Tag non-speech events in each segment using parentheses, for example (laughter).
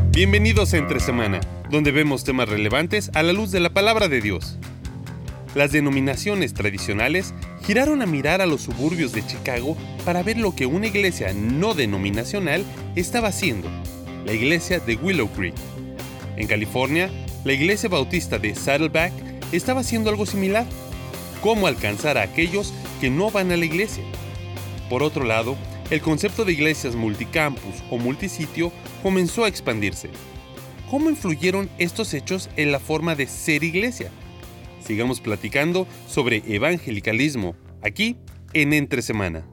Bienvenidos a Entre Semana, donde vemos temas relevantes a la luz de la palabra de Dios. Las denominaciones tradicionales giraron a mirar a los suburbios de Chicago para ver lo que una iglesia no denominacional estaba haciendo, la iglesia de Willow Creek. En California, la iglesia bautista de Saddleback estaba haciendo algo similar, cómo alcanzar a aquellos que no van a la iglesia. Por otro lado, el concepto de iglesias multicampus o multisitio comenzó a expandirse. ¿Cómo influyeron estos hechos en la forma de ser iglesia? Sigamos platicando sobre evangelicalismo aquí en Entre Semana.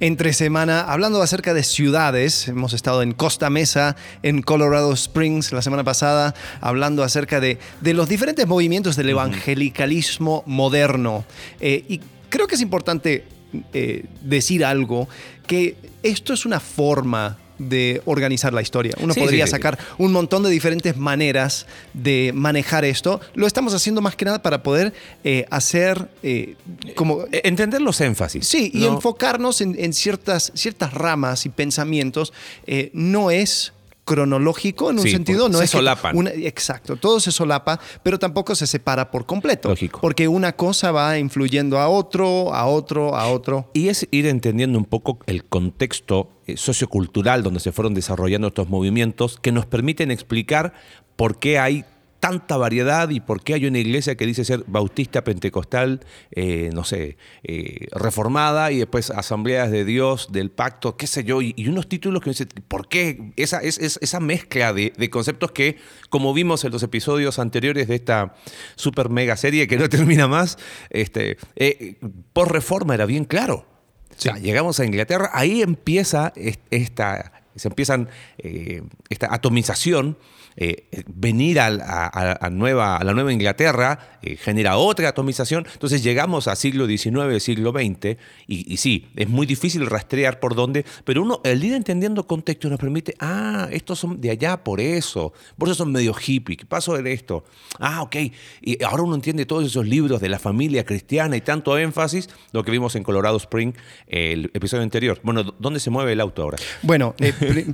Entre semana hablando acerca de ciudades. Hemos estado en Costa Mesa, en Colorado Springs la semana pasada, hablando acerca de, de los diferentes movimientos del evangelicalismo moderno. Eh, y creo que es importante eh, decir algo, que esto es una forma de organizar la historia. Uno Sí, podría sí, sí. sacar un montón de diferentes maneras de manejar esto. Lo estamos haciendo más que nada para poder eh, hacer eh, como... Eh, Entender los énfasis. Sí, y ¿no? enfocarnos en, en ciertas, ciertas ramas y pensamientos eh, no es cronológico en un sentido, porque no se es solapan. una- exacto, todo se solapa, pero tampoco se separa por completo. Lógico. Porque una cosa va influyendo a otro, a otro, a otro. Y es ir entendiendo un poco el contexto eh, sociocultural donde se fueron desarrollando estos movimientos que nos permiten explicar por qué hay tanta variedad y por qué hay una iglesia que dice ser bautista, pentecostal, eh, no sé, eh, reformada y después asambleas de Dios, del pacto, qué sé yo, y, y unos títulos que dicen, ¿por qué? Esa, es, es- esa mezcla de, de conceptos que, como vimos en los episodios anteriores de esta super mega serie que no (laughs) termina más, este, eh, por reforma era bien claro. O sea, llegamos a Inglaterra, ahí empieza es- esta, se empiezan eh, esta atomización, eh, venir a, nueva, a la nueva Inglaterra eh, genera otra atomización, entonces llegamos a siglo XIX, siglo XX, y, sí, es muy difícil rastrear por dónde, pero uno, el ir entendiendo contexto nos permite, ah, estos son de allá por eso, por eso son medio hippie, ¿qué pasó en esto? Ah, ok, y ahora uno entiende todos esos libros de la familia cristiana y tanto énfasis, lo que vimos en Colorado Spring, el episodio anterior. Bueno, ¿dónde se mueve el auto ahora? Bueno,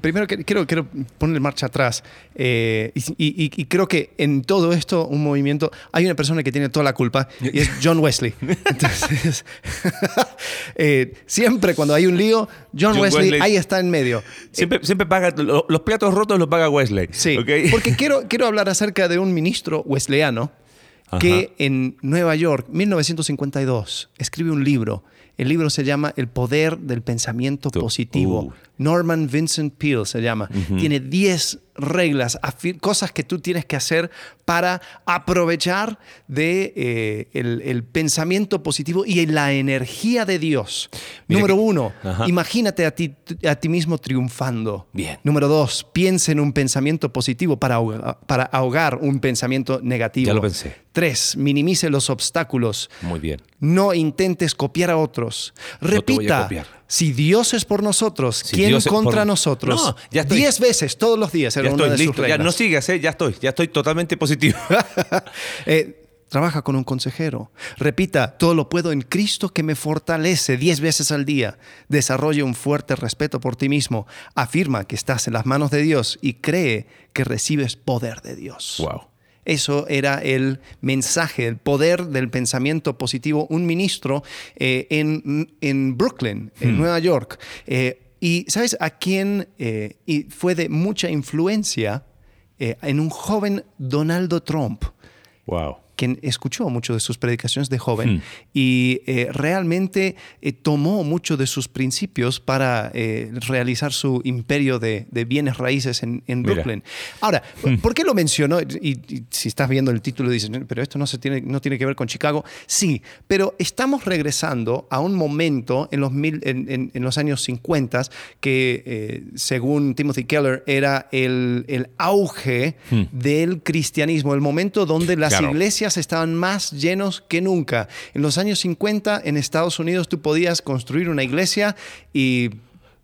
primero quiero, quiero poner marcha atrás. eh, y, y- y creo que en todo esto, un movimiento, hay una persona que tiene toda la culpa y es John Wesley. (laughs) Entonces, (laughs) eh, siempre cuando hay un lío, John, John Wesley, Wesley. ahí está en medio. Siempre, siempre paga, lo- los platos rotos los paga Wesley. Sí, ¿ok? porque quiero, quiero hablar acerca de un ministro wesleyano que Ajá. en Nueva York, 1952, escribe un libro. El libro se llama El poder del pensamiento positivo. uh. Norman Vincent Peale se llama. Tiene 10 reglas, cosas que tú tienes que hacer para aprovechar de eh, el, el pensamiento positivo y la energía de Dios. Mira Número que- uno, Ajá. imagínate a ti, a ti mismo triunfando. Bien. Número dos, piensa en un pensamiento positivo para ahogar, para ahogar un pensamiento negativo. Ya lo pensé. Tres, minimice los obstáculos. Muy bien. No intentes copiar a otros. te voy a Repita, copiar. Si Dios es por nosotros, Si ¿quién Dios contra por- sus No, ya estoy. Diez veces, todos los días. Era Ya una de sus. Ya, no sigas, ¿eh? ya estoy. Ya estoy totalmente positivo. (laughs) Eh, Trabaja con un consejero. Repita, todo lo puedo en Cristo que me fortalece diez veces al día. Desarrolla un fuerte respeto por ti mismo. Afirma que estás en las manos de Dios y cree que recibes poder de Dios. wow. Eso era el mensaje, el poder del pensamiento positivo. Un ministro eh, en, en Brooklyn, en Nueva York. Eh, y sabes a quién eh, y fue de mucha influencia en un joven Donaldo Trump Wow. Quien escuchó mucho de sus predicaciones de joven Hmm. y eh, realmente eh, tomó mucho de sus principios para eh, realizar su imperio de, de bienes raíces en. Brooklyn. Ahora, ¿por qué lo mencionó? Y, y si estás viendo el título dices, pero esto no, se tiene, no tiene que ver con Chicago. Sí, pero estamos regresando a un momento en los, mil, en, en- en los años 50 que, según Timothy Keller, era el, el auge del cristianismo, el momento donde las Claro. iglesias estaban más llenos que nunca. En los años 50 en Estados Unidos tú podías construir una iglesia y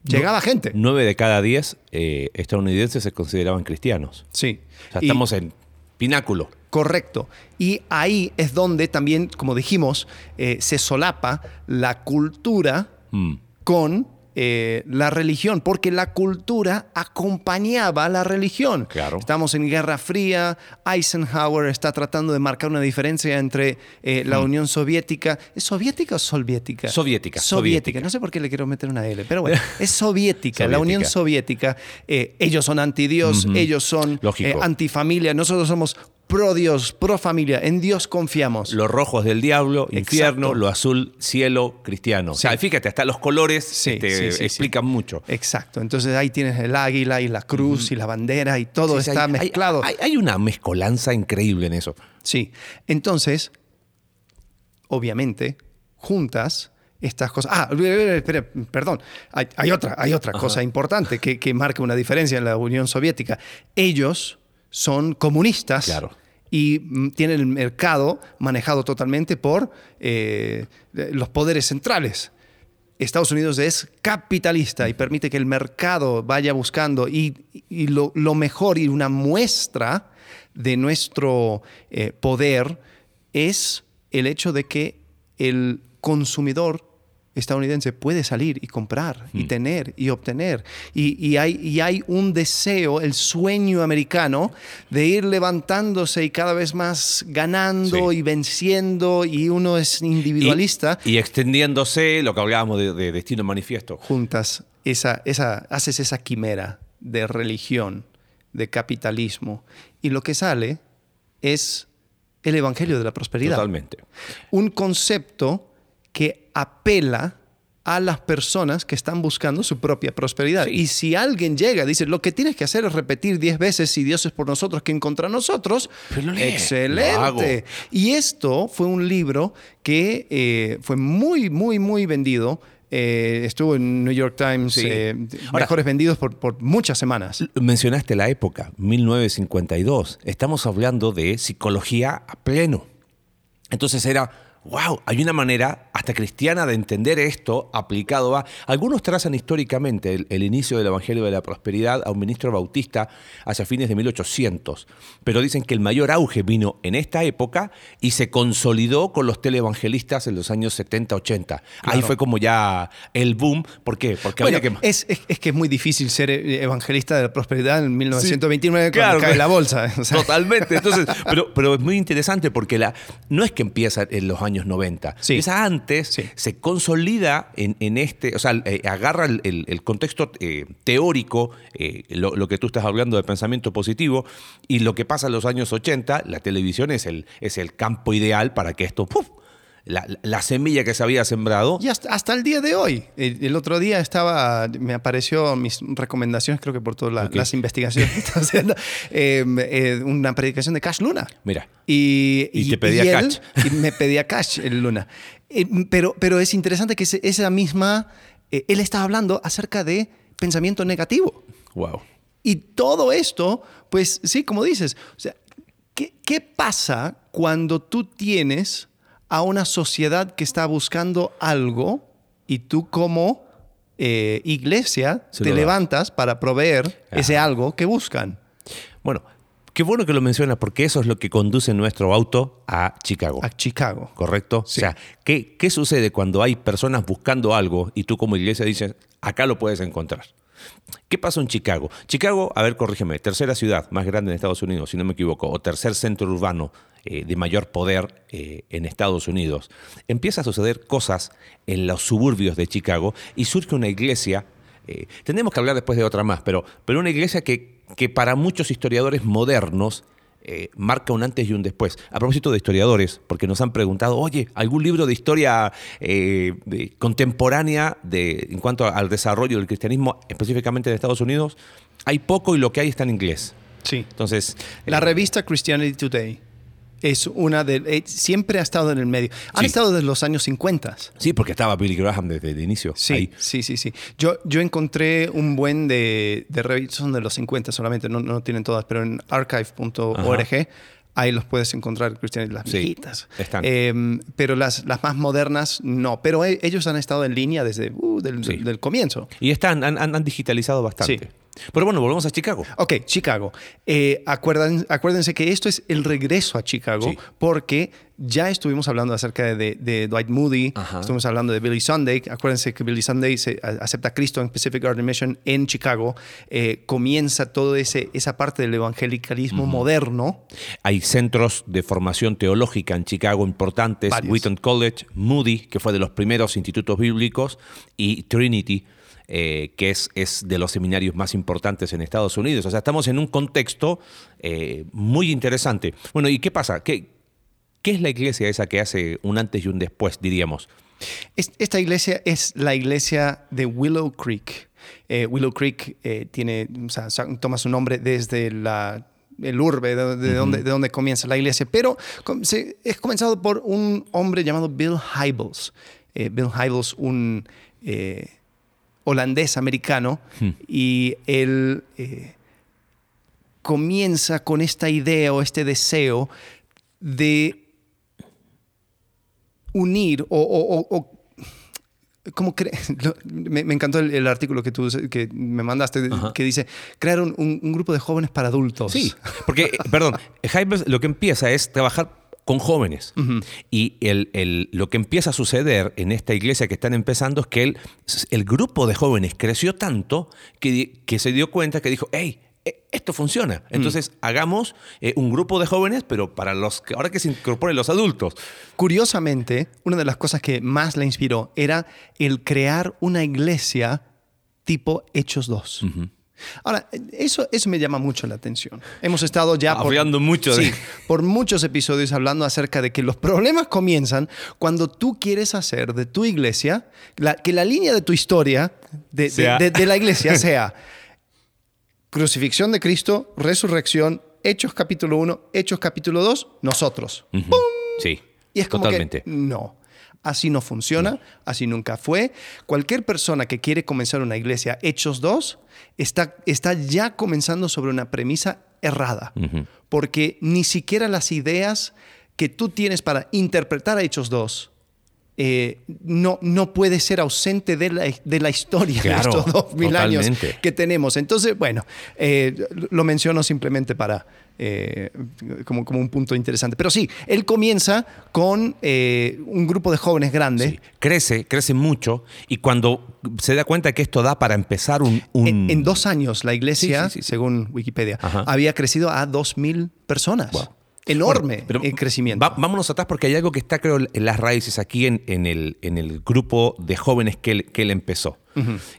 llegaba gente. Nueve de cada diez eh, estadounidenses se consideraban cristianos. Sí. O sea, Y- estamos en pináculo. Correcto. Y ahí es donde también, como dijimos, eh, se solapa la cultura Mm. con eh, la religión, porque la cultura acompañaba a la religión. Claro. Estamos en Guerra Fría, Eisenhower está tratando de marcar una diferencia entre eh, la Unión Soviética. ¿Es soviética o soviética? Soviética, soviética? No sé por qué le quiero meter una L, pero bueno, (laughs) es soviética. la Unión Soviética. eh, ellos son antidios, ellos son antifamilia, nosotros somos pro Dios, pro familia, en Dios confiamos. Lo rojo es del diablo, infierno, Exacto. lo azul, cielo, cristiano. O sea, fíjate, hasta los colores Sí, este, sí, explican mucho. Exacto. Entonces ahí tienes el águila y la cruz y la bandera y todo está hay- mezclado. Hay, hay una mezcolanza increíble en eso. Sí. Entonces, obviamente, juntas estas cosas. Ah, espera, perdón. Hay, hay otra, hay otra cosa importante que, que marca una diferencia en la Unión Soviética. Ellos son comunistas. Claro. Y mm, tienen el mercado manejado totalmente por eh, los poderes centrales. Estados Unidos es capitalista y permite que el mercado vaya buscando y, lo mejor y una muestra de nuestro eh, poder es el hecho de que el consumidor estadounidense puede salir y comprar y tener y obtener. Y, y hay, y hay un deseo, el sueño americano de ir levantándose y cada vez más ganando Sí. y venciendo y uno es individualista Y, y extendiéndose, lo que hablábamos de, de destino manifiesto. juntas esa, esa, haces esa quimera de religión, de capitalismo, y lo que sale es el Evangelio de la Prosperidad. Totalmente. Un concepto que apela a las personas que están buscando su propia prosperidad. Sí. Y si alguien llega y dice, lo que tienes que hacer es repetir diez veces si Dios es por nosotros, ¿quién contra nosotros? Pero lo lee, Excelente. Y esto fue un libro que eh, fue muy, muy, muy vendido. Eh, estuvo en New York Times, Sí. eh, Ahora- mejores vendidos por, por muchas semanas. Mencionaste la época, 1952. Estamos hablando de psicología a pleno. Entonces era, wow, hay una manera hasta cristiana de entender esto aplicado a... Algunos trazan históricamente el, el inicio del Evangelio de la Prosperidad a un ministro bautista hacia fines de 1800, pero dicen que el mayor auge vino en esta época y se consolidó con los televangelistas en los años 70, 80. Ahí fue como ya el boom. ¿Por qué? Porque Bueno, había que... es, es- es que es muy difícil ser eh, evangelista de la prosperidad en 1929 Claro, cuando cae la bolsa. (laughs) o sea. Totalmente. Entonces, pero, pero es muy interesante porque la, no es que empieza en los años 90. Sí. Empieza antes, Sí. se consolida en, en este, o sea, eh, agarra el, el- el contexto eh, teórico, eh, lo, lo que tú estás hablando de pensamiento positivo, y lo que pasa en los años 80, la televisión es el, es el campo ideal para que esto, ¡puf! La, la semilla que se había sembrado. Y hasta, hasta el día de hoy. El, el otro día estaba, me apareció mis recomendaciones, creo que por todas la- las investigaciones que estaba haciendo, (laughs) eh, eh, una predicación de Cash Luna. Mira. Y, Y te pedía cash. Y me pedía cash el Luna. Eh, pero, pero es interesante que esa misma, eh, él estaba hablando acerca de pensamiento negativo. Wow. Y todo esto, pues sí, como dices, o sea, ¿qué, qué pasa cuando tú tienes a una sociedad que está buscando algo y tú como eh, iglesia Se te levantas para proveer Ajá. ese algo que buscan? Bueno, qué bueno que lo mencionas porque eso es lo que conduce nuestro auto a Chicago. A Chicago. ¿Correcto? Sí. O sea, ¿qué, ¿qué sucede cuando hay personas buscando algo y tú como iglesia dices, acá lo puedes encontrar? ¿Qué pasó en Chicago? Chicago, a ver, corrígeme, tercera ciudad más grande en Estados Unidos, si no me equivoco, o tercer centro urbano eh, de mayor poder eh, en Estados Unidos. Empieza a suceder cosas en los suburbios de Chicago y surge una iglesia, eh, tenemos que hablar después de otra más, pero, pero una iglesia que, que para muchos historiadores modernos eh, marca un antes y un después. A propósito de historiadores, porque nos han preguntado, oye, ¿algún libro de historia eh, de- contemporánea de, en cuanto al desarrollo del cristianismo, específicamente en Estados Unidos? Hay poco y lo que hay está en inglés. Sí. Entonces, La eh, revista Christianity Today es una de... eh, siempre ha estado en el medio. Han Sí. estado desde los años 50. sí, porque estaba Billy Graham desde el inicio. Sí, ahí. sí, sí, sí. Yo, yo encontré un buen de, de revistas, son de los 50 solamente, no, no tienen todas, pero en archive.org ahí los puedes encontrar, Cristian, las Sí, viejitas. están. Eh, pero las, las más modernas no. Pero e- ellos han estado en línea desde uh, del, Sí. del comienzo. Y están, han, han- han digitalizado bastante. Pero bueno, volvemos a Chicago. Ok, Chicago. Eh, acuérdense que esto es el regreso a Chicago Sí. porque ya estuvimos hablando acerca de, de Dwight Moody, Ajá. estuvimos hablando de Billy Sunday. Acuérdense que Billy Sunday se, acepta a Cristo en Pacific Garden Mission en Chicago. Eh, comienza toda esa parte del evangelicalismo moderno. Hay centros de formación teológica en Chicago importantes, Varios. Wheaton College, Moody, que fue de los primeros institutos bíblicos, y Trinity, eh, que es, es de los seminarios más importantes en Estados Unidos. O sea, estamos en un contexto eh, muy interesante. Bueno, ¿y qué pasa? ¿Qué, ¿Qué es la iglesia esa que hace un antes y un después, diríamos? Es- Esta iglesia es la iglesia de Willow Creek. Eh, Willow Creek eh, tiene, o sea, toma su nombre desde la, el urbe, de, de donde, de donde comienza la iglesia, pero com- se- es comenzado por un hombre llamado Bill Hybels. Eh, Bill Hybels, un holandés americano, y él eh, comienza con esta idea o este deseo de unir o, o- ¿Cómo (laughs) me, me encantó el, el artículo que tú que me mandaste Ajá. que dice crear un, un- un grupo de jóvenes para adultos. Sí, porque, perdón, (laughs) Hybels lo que empieza es trabajar con jóvenes. Y el, el- lo que empieza a suceder en esta iglesia que están empezando es que el, el grupo de jóvenes creció tanto que, que se dio cuenta que dijo, hey, eh, esto funciona. Entonces hagamos eh, un grupo de jóvenes, pero para los que ahora que se incorporen los adultos. Curiosamente, una de las cosas que más le inspiró era el crear una iglesia tipo Hechos 2. Ahora, eso, eso me llama mucho la atención. Hemos estado ya por, Hablando mucho de- Sí, por muchos episodios hablando acerca de que los problemas comienzan cuando tú quieres hacer de tu iglesia, la- que la línea de tu historia, de, de- Sea- de- de la iglesia, (laughs) sea crucifixión de Cristo, resurrección, Hechos capítulo 1, Hechos capítulo 2, nosotros. Ujú. Sí, Y es como totalmente. que no. Así no funciona, así nunca fue. Cualquier persona que quiere comenzar una iglesia, Hechos 2, está, está ya comenzando sobre una premisa errada. Porque ni siquiera las ideas que tú tienes para interpretar a Hechos 2 eh, no, no puede ser ausente de la, de la historia Claro, de estos dos mil años que tenemos. Entonces, bueno, eh, lo menciono simplemente para eh, como, como un punto interesante. Pero sí, él comienza con eh, un grupo de jóvenes grande. Sí. Crece, crece mucho y cuando se da cuenta que esto da para empezar un... un- En, en dos años, la iglesia, sí, sí. según Wikipedia, Ajá. había crecido a 2.000 personas. Wow. Enorme Bueno, el crecimiento. va- vámonos atrás porque hay algo que está, creo, en las raíces aquí en, en el, en el grupo de jóvenes que él, que él empezó.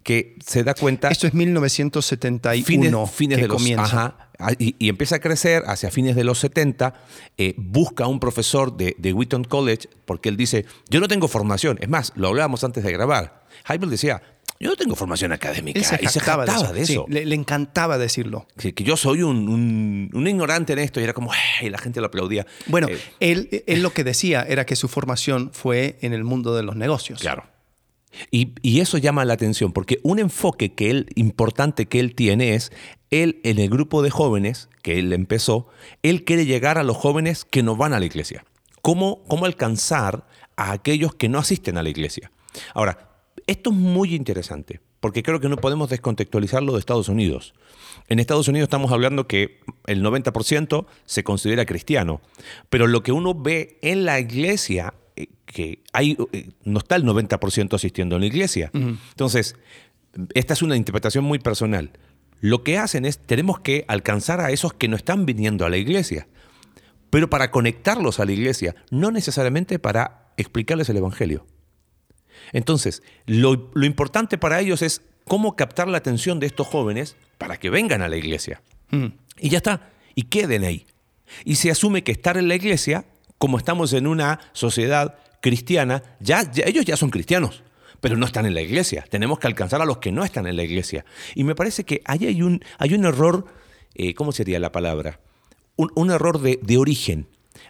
Que se da cuenta. Esto es 1971 fines, fines que de los comienza. ajá, a- y, y empieza a crecer hacia fines de los 70 eh, busca a un profesor de, de Wheaton College porque él dice yo no tengo formación es más lo hablábamos antes de grabar Heibel decía yo no tengo formación académica Él se y se jactaba de eso, Sí, le, le encantaba decirlo. que, que yo soy un, un- un ignorante en esto y era como y la gente lo aplaudía Bueno, Eh, él, él lo que decía era que su formación fue en el mundo de los negocios. Claro. Y, y eso llama la atención, porque un enfoque que él, importante que él tiene es, él en el grupo de jóvenes que él empezó, él quiere llegar a los jóvenes que no van a la iglesia. ¿Cómo, cómo alcanzar a aquellos que no asisten a la iglesia? Ahora, esto es muy interesante, porque creo que no podemos descontextualizarlo de Estados Unidos. En Estados Unidos estamos hablando que el 90% se considera cristiano, pero lo que uno ve en la iglesia, eh, que hay, eh, no está el 90% asistiendo a la iglesia. Entonces, esta es una interpretación muy personal. Lo que hacen es, tenemos que alcanzar a esos que no están viniendo a la iglesia, pero para conectarlos a la iglesia, no necesariamente para explicarles el Evangelio. Entonces, lo, lo importante para ellos es cómo captar la atención de estos jóvenes para que vengan a la iglesia. Y ya está, y queden ahí. Y se asume que estar en la iglesia, como estamos en una sociedad cristiana, ya, ya- ellos ya son cristianos, pero no están en la iglesia. Tenemos que alcanzar a los que no están en la iglesia. Y me parece que ahí hay un, hay un error, eh, ¿cómo sería la palabra? Un, un error de, de origen.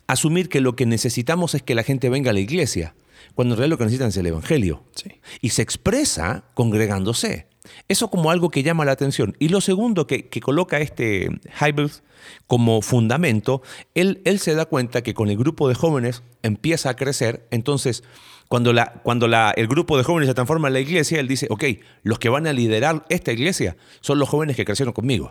Asumir que lo que necesitamos es que la gente venga a la iglesia, cuando en realidad lo que necesitan es el Evangelio. Sí. Y se expresa congregándose. Eso como algo que llama la atención. Y lo segundo que, que coloca este Hybels como fundamento, él, él se da cuenta que con el grupo de jóvenes empieza a crecer, entonces cuando, la, cuando la, el grupo de jóvenes se transforma en la iglesia, él dice, ok, los que van a liderar esta iglesia son los jóvenes que crecieron conmigo,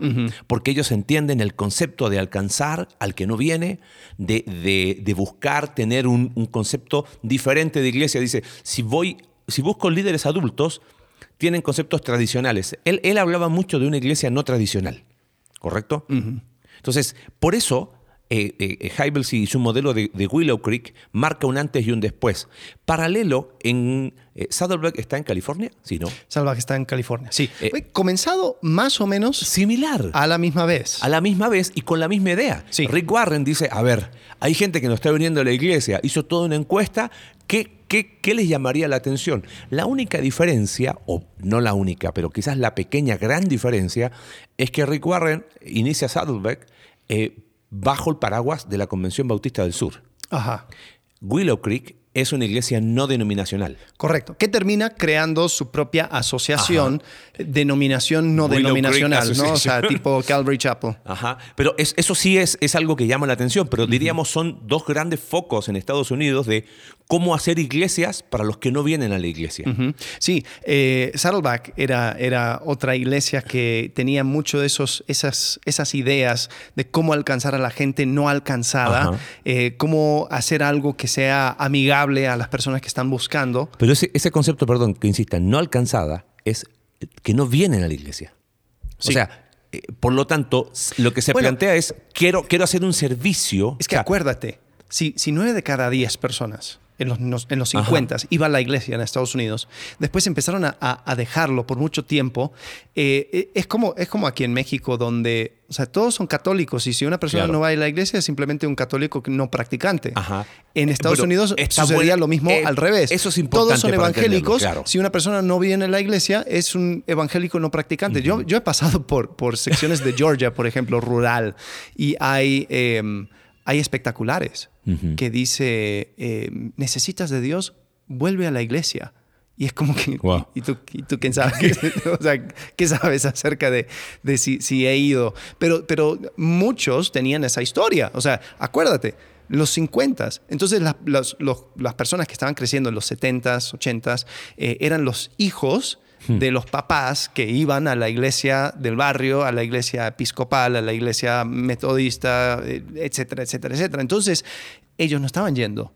porque ellos entienden el concepto de alcanzar al que no viene, de, de, de buscar tener un, un, concepto diferente de iglesia. Dice, si, voy, si busco líderes adultos, tienen conceptos tradicionales. Él, él hablaba mucho de una iglesia no tradicional, ¿correcto? Entonces, por eso eh, eh, y su modelo de, Willow Creek marca un antes y un después. Paralelo, en eh, Saddleback está en California, ¿sí no? Saddleback está en California, sí. Eh, comenzado más o menos similar. A la misma vez. A la misma vez y con la misma idea. Sí. Rick Warren dice, a ver, hay gente que no está viniendo a la iglesia, hizo toda una encuesta, ¿qué, qué, qué les llamaría la atención? La única diferencia, o no la única, pero quizás la pequeña gran diferencia, es que Rick Warren inicia Saddleback eh, bajo el paraguas de la Convención Bautista del Sur. Ajá. Willow Creek es una iglesia no denominacional. Correcto. Que termina creando su propia asociación, denominación no denominacional, ¿no? O sea, tipo Calvary Chapel. Ajá. Pero eso sí es, es algo que llama la atención, pero diríamos son dos grandes focos en Estados Unidos de cómo hacer iglesias para los que no vienen a la iglesia. Sí, eh, Saddleback era, era otra iglesia que tenía mucho de esos, esas, esas ideas de cómo alcanzar a la gente no alcanzada, eh, cómo hacer algo que sea amigable a las personas que están buscando. Pero ese, ese concepto, perdón, que insista, no alcanzada, es que no vienen a la iglesia. O sea, eh, por lo tanto, lo que se plantea es, quiero, quiero hacer un servicio. Es que acuérdate, si, si nueve de cada diez personas en los, en los 50 iba a la iglesia en Estados Unidos. Después empezaron a, a dejarlo por mucho tiempo. Eh, eh, es, como, es como aquí en México, donde o sea, todos son católicos y si una persona no va a la iglesia es simplemente un católico no practicante. En Estados Unidos sucedía lo mismo al revés. Eso es importante. Todos son evangélicos. Si una persona no viene a la iglesia es un evangélico no practicante. yo, yo he pasado por, por secciones de Georgia, por ejemplo, rural, y hay... Em, hay espectaculares que dice, eh, necesitas de Dios, vuelve a la iglesia. Y es como que, (laughs) ¿y, tú, ¿y tú quién sabes? (laughs) (laughs) o sea, ¿qué sabes acerca de, de si, si, he ido? Pero, pero muchos tenían esa historia. O sea, acuérdate, los 50. Entonces las personas que estaban creciendo en los 70s, 80s, eh, eran los hijos. De los papás que iban a la iglesia del barrio, a la iglesia episcopal, a la iglesia metodista, eh, etcétera, etcétera, etcétera. Entonces, ellos no estaban yendo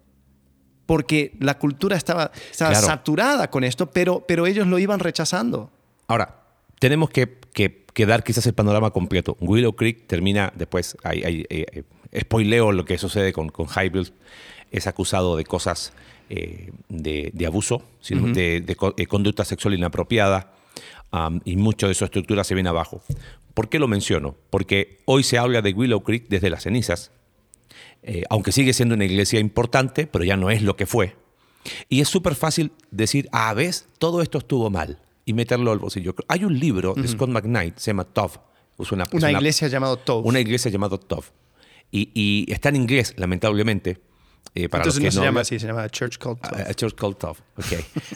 porque la cultura estaba, saturada con esto, pero, pero ellos lo iban rechazando. Ahora, tenemos que, que, dar quizás el panorama completo. Willow Creek termina después, hay, hay, eh, spoileo lo que sucede con, con es acusado de cosas eh, de, abuso, de, eh, conducta sexual inapropiada, y mucho de su estructura se viene abajo. ¿Por qué lo menciono? Porque hoy se habla de Willow Creek desde las cenizas, eh, aunque sigue siendo una iglesia importante, pero ya no es lo que fue. Y es súper fácil decir, ah, ves, todo esto estuvo mal, y meterlo al bolsillo. Hay un libro de Scott McKnight, se llama Tov. una, una, iglesia llamada Tov. Una iglesia llamada Tov. Y, y, está en inglés, lamentablemente, eh, para Entonces los que no, se llama así, se llama Church Called Tough. A, Church Called Tough, ok.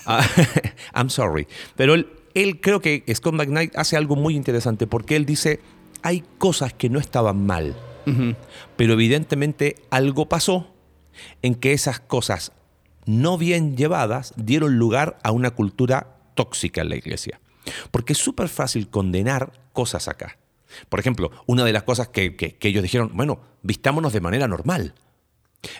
Uh, (laughs) (laughs) I'm sorry. Pero él, él, creo que Scott McKnight hace algo muy interesante porque él dice, hay cosas que no estaban mal, pero evidentemente algo pasó en que esas cosas no bien llevadas dieron lugar a una cultura tóxica en la iglesia. Porque es súper fácil condenar cosas acá. Por ejemplo, una de las cosas que, que, que ellos dijeron, bueno, vistámonos de manera normal.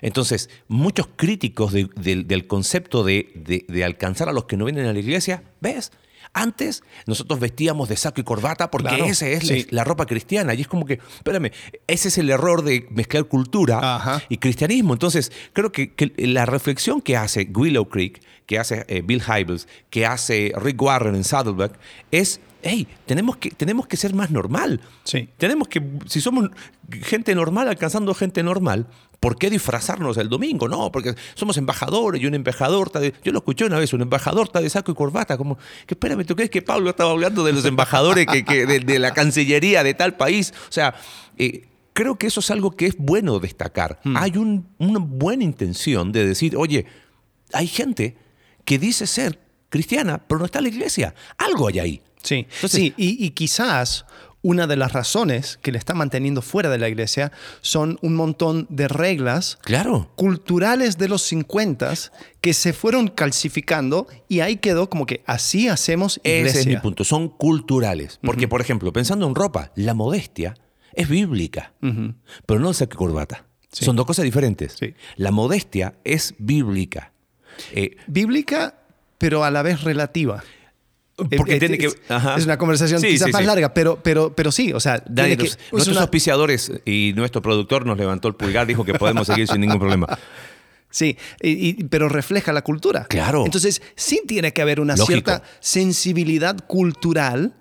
Entonces, muchos críticos del concepto de, alcanzar a los que no vienen a la iglesia, ¿ves? Antes nosotros vestíamos de saco y corbata porque esa es la, ropa cristiana. Y es como que, espérame, ese es el error de mezclar cultura y cristianismo. Entonces, creo que, la reflexión que hace Willow Creek, que hace eh, Bill Hybels, que hace Rick Warren en Saddleback, es hey, tenemos que, tenemos que ser más normal. Sí. Tenemos que, si somos gente normal alcanzando gente normal, ¿por qué disfrazarnos el domingo? No, porque somos embajadores y un embajador está de, Yo lo escuché una vez, un embajador está de saco y corbata, como, que espérame, ¿tú crees que Pablo estaba hablando de los embajadores que, de, la Cancillería de tal país? O sea, eh, creo que eso es algo que es bueno destacar. Hmm. Hay una buena intención de decir, oye, hay gente que dice ser cristiana, pero no está en la iglesia. Algo hay ahí. Sí, Entonces- sí y, y quizás una de las razones que le está manteniendo fuera de la iglesia son un montón de reglas Claro. culturales de los 50 que se fueron calcificando y ahí quedó como que así hacemos iglesia. Ese es mi punto. Son culturales. Porque, por ejemplo, pensando en ropa, la modestia es bíblica, pero no el saco corbata. Sí. Son dos cosas diferentes. Sí. La modestia es bíblica. Eh, Bíblica, pero a la vez relativa. Porque tiene es, que. ajá. es una conversación Sí, quizás sí, más sí. larga, pero, pero, pero sí, o sea, Dani, que- nuestros una- auspiciadores y nuestro productor nos levantó el pulgar, dijo que podemos seguir sin ningún problema. (laughs) Sí, y- y- pero refleja la cultura. Claro. Entonces, sí tiene que haber una Lógico. cierta sensibilidad cultural.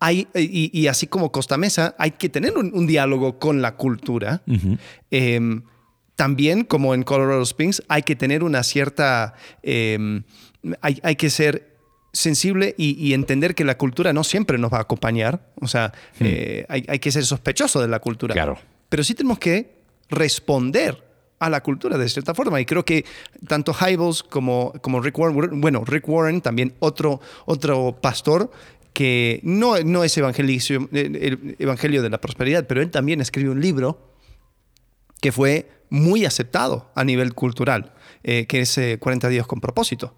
Hay, y, y así como Costa Mesa, hay que tener un, un diálogo con la cultura. Eh, también, como en Colorado Springs, hay que tener una cierta... eh, hay, hay que ser sensible y, y entender que la cultura no siempre nos va a acompañar. O sea, eh, hay, hay que ser sospechoso de la cultura. Claro. Pero sí tenemos que responder a la cultura de cierta forma. Y creo que tanto Hybels como, como Rick Warren, bueno, Rick Warren, también otro, otro pastor que no, no es evangelicio- el evangelio de la prosperidad, pero él también escribió un libro que fue muy aceptado a nivel cultural, eh, que es eh, 40 días con propósito.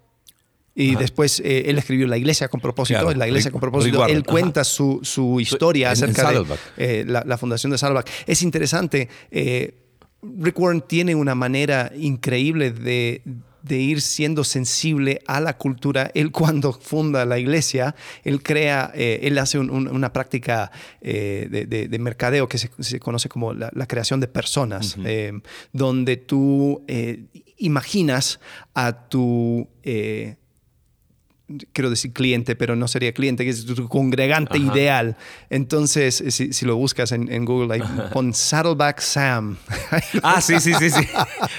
Y Ajá. después eh, él escribió La Iglesia con propósito. Claro, la Iglesia Rick- con propósito. Él cuenta su, su historia en- en acerca de Saddleback. eh, la, la fundación de Saddleback. Es interesante. eh, Rick Warren tiene una manera increíble de, de ir siendo sensible a la cultura. Él (laughs) cuando funda la iglesia, él crea, eh, él hace un- un- una práctica eh, de, de- de mercadeo que se, se conoce como la, la creación de personas, eh, donde tú eh, imaginas a tu... eh, quiero decir cliente, pero no sería cliente, que es tu congregante Ajá. ideal. Entonces, eh, si, si lo buscas en, en Google, ahí pon Saddleback Sam. (laughs) Ah, sí, sí, sí, sí.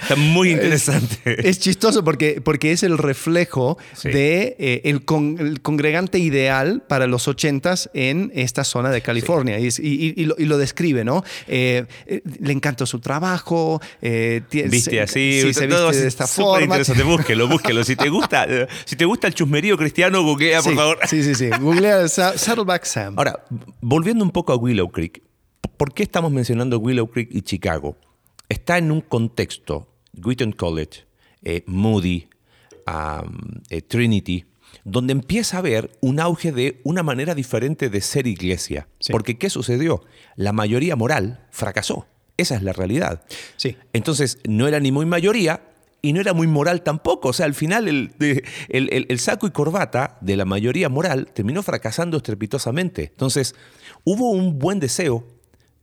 Está muy interesante. Es chistoso porque, porque es el reflejo Sí. de eh, el, con- el congregante ideal para los ochentas en esta zona de California. Y, es- y- y lo, y lo describe, ¿no? Eh, eh, le encanta su trabajo. eh, Viste así, sí, se viste de esta forma. interesante. Búsquelo, búsquelo. Si te gusta, (laughs) si te gusta el chusmerío cristiano, googlea, por Sí, favor. Sí, sí, sí. Googlea Sa- Saddleback Sam. Ahora, volviendo un poco a Willow Creek, ¿por qué estamos mencionando Willow Creek y Chicago? Está en un contexto, Wheaton College, eh, Moody, um, eh, Trinity, donde empieza a haber un auge de una manera diferente de ser iglesia. Sí. Porque ¿qué sucedió? La mayoría moral fracasó. Esa es la realidad. Sí. Entonces, no era ni muy mayoría y no era muy moral tampoco. O sea, al final el, el- el- el saco y corbata de la mayoría moral terminó fracasando estrepitosamente. Entonces, hubo un buen deseo,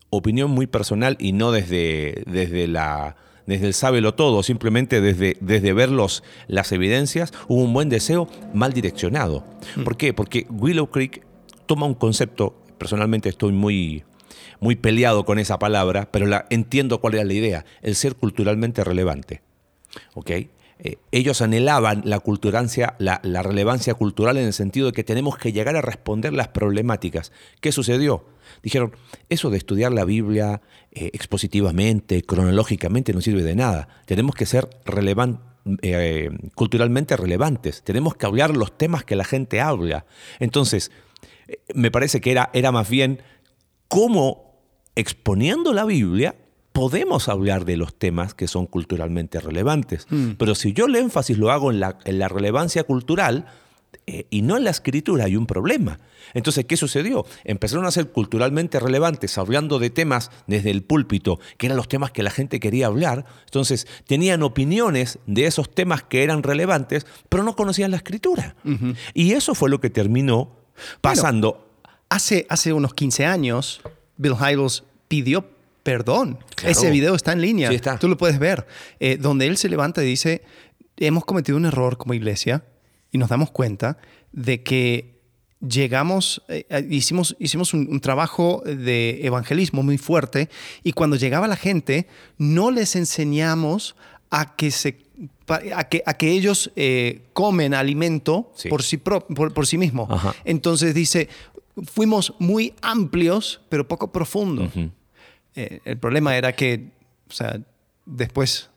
opinión muy personal y no desde, desde la... Desde el sábelo todo, simplemente desde, desde ver los- las evidencias, hubo un buen deseo mal direccionado. ¿Por qué? Porque Willow Creek toma un concepto, personalmente estoy muy, muy peleado con esa palabra, pero la, entiendo cuál era la idea, el ser culturalmente relevante. ¿Ok? Eh, ellos anhelaban la, culturancia, la, relevancia cultural en el sentido de que tenemos que llegar a responder las problemáticas. ¿Qué sucedió? Dijeron, eso de estudiar la Biblia eh, expositivamente, cronológicamente, no sirve de nada. Tenemos que ser relevan- eh, culturalmente relevantes. Tenemos que hablar los temas que la gente habla. Entonces, me parece que era, era más bien cómo exponiendo la Biblia podemos hablar de los temas que son culturalmente relevantes. Pero si yo el énfasis lo hago en la, en la relevancia cultural eh, y no en la escritura, hay un problema. Entonces, ¿qué sucedió? Empezaron a ser culturalmente relevantes, hablando de temas desde el púlpito, que eran los temas que la gente quería hablar. Entonces, tenían opiniones de esos temas que eran relevantes, pero no conocían la escritura. Y eso fue lo que terminó pasando. Hace, hace unos 15 años, Bill Hybels pidió perdón. Claro. Ese video está en línea. Sí, está. Tú lo puedes ver. Eh, donde él se levanta y dice, hemos cometido un error como iglesia y nos damos cuenta de que llegamos, eh, eh, hicimos, hicimos un, un trabajo de evangelismo muy fuerte y cuando llegaba la gente no les enseñamos a que se a que, a que ellos eh, comen alimento Sí. por sí, pro- por, por sí mismo. Ajá. Entonces dice, fuimos muy amplios, pero poco profundos. Eh, el problema era que, o sea, después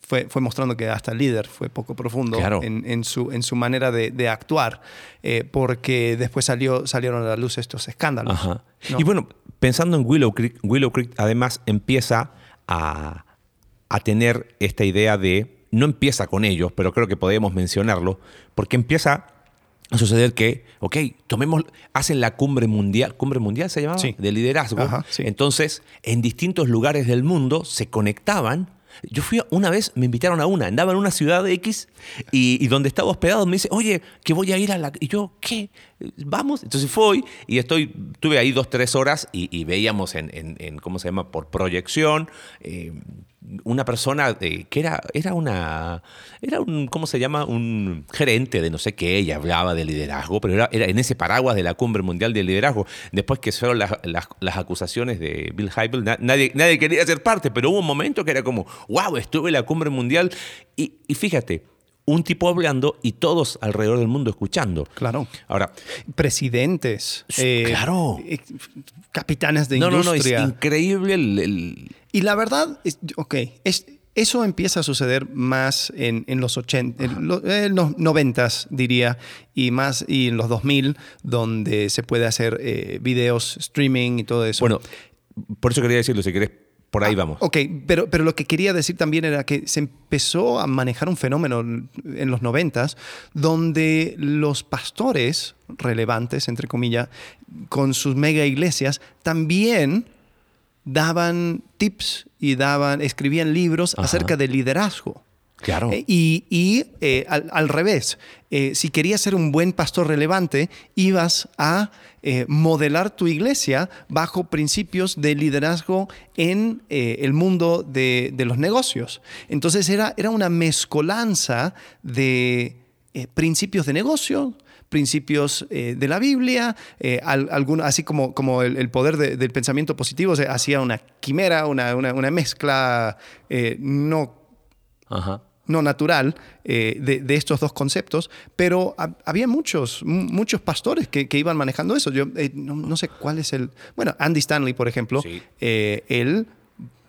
fue, fue mostrando que hasta el líder fue poco profundo Claro. en, en su, en su manera de, de actuar, eh, porque después salió, salieron a la luz estos escándalos. Ajá. ¿no? Y bueno, pensando en Willow Creek, Willow Creek además empieza a, a tener esta idea de, no empieza con ellos, pero creo que podemos mencionarlo, porque empieza a suceder que, ok, tomemos, hacen la cumbre mundial, cumbre mundial se llamaba, Sí. de liderazgo. Ajá, sí. Entonces, en distintos lugares del mundo se conectaban. Yo fui una vez, me invitaron a una, andaba en una ciudad X y, y donde estaba hospedado me dice, oye, que voy a ir a la... Y yo, ¿qué? Vamos. Entonces fui y estoy, tuve ahí dos, tres horas y, y veíamos en, en- en, ¿cómo se llama? Por proyección, eh, una persona de- que era, era una, era un, ¿cómo se llama? Un gerente de no sé qué, ella hablaba de liderazgo, pero era, era en ese paraguas de la Cumbre Mundial de Liderazgo. Después que fueron las, las- las acusaciones de Bill na- nadie, nadie quería ser parte, pero hubo un momento que era como, wow, estuve en la Cumbre Mundial. Y, y fíjate, un tipo hablando y todos alrededor del mundo escuchando. Claro. Ahora, Presidentes. Claro. eh, capitanes de no, no, no, es increíble el- el, Y la verdad, es, ok, es, eso empieza a suceder más en, en los 80, en lo- en los 90 diría, y más y en los 2000, donde se puede hacer eh, videos, streaming y todo eso. Bueno, por eso quería decirlo, si querés, por ahí vamos. Ok, pero, pero lo que quería decir también era que se empezó a manejar un fenómeno en los noventas donde los pastores relevantes, entre comillas, con sus mega iglesias, también daban tips y daban, escribían libros Ajá. acerca del liderazgo. Claro. Eh, Y, y, eh, al, al revés, eh, si querías ser un buen pastor relevante, ibas a modelar tu iglesia bajo principios de liderazgo en el mundo de, de los negocios. Entonces era, era una mezcolanza de principios de negocio, principios eh, de la Biblia, eh, al- algún- así como, como el, el poder de- del pensamiento positivo, se hacía una quimera, una, una- una mezcla eh, no Ajá. no natural de, de estos dos conceptos, pero ha- había muchos, mu- muchos pastores que, que iban manejando eso. Yo no, no sé cuál es el... Bueno, Andy Stanley, por ejemplo, Sí. él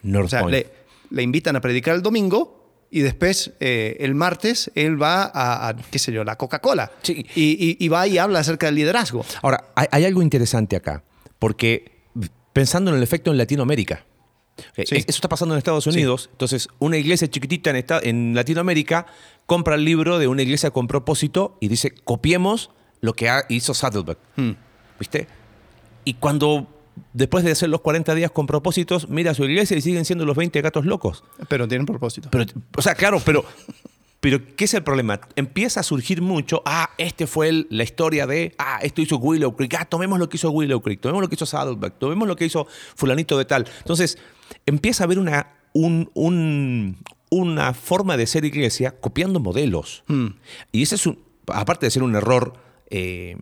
North o sea, Point. le, le invitan a predicar el domingo y después eh, el martes él va a, a, qué sé yo, la Coca-Cola. Sí. Y, y- y va y habla acerca del liderazgo. Ahora, hay, hay algo interesante acá, porque pensando en el efecto en Latinoamérica, eh, Sí. eso está pasando en Estados Unidos, entonces una iglesia chiquitita en, esta- en Latinoamérica compra el libro de una iglesia con propósito y dice, copiemos lo que hizo Saddleback, Hmm. ¿viste? Y cuando, después de hacer los 40 días con propósitos, mira a su iglesia y siguen siendo los 20 gatos locos. Pero tienen propósito. Pero, o sea, claro, pero, pero ¿qué es el problema? Empieza a surgir mucho, ah, este fue el- la historia de, ah, esto hizo Willow Creek, ah, tomemos lo que hizo Willow Creek, tomemos lo que hizo Saddleback, tomemos lo que hizo fulanito de tal. Entonces, empieza a haber una, un- un- una forma de ser iglesia copiando modelos. Y ese es un, aparte de ser un error eh,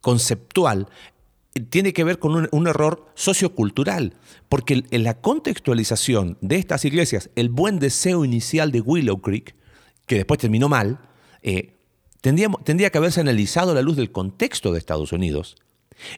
conceptual, tiene que ver con un, error sociocultural, porque en la contextualización de estas iglesias, el buen deseo inicial de Willow Creek, que después terminó mal, eh, tendríamos- tendría que haberse analizado a la luz del contexto de Estados Unidos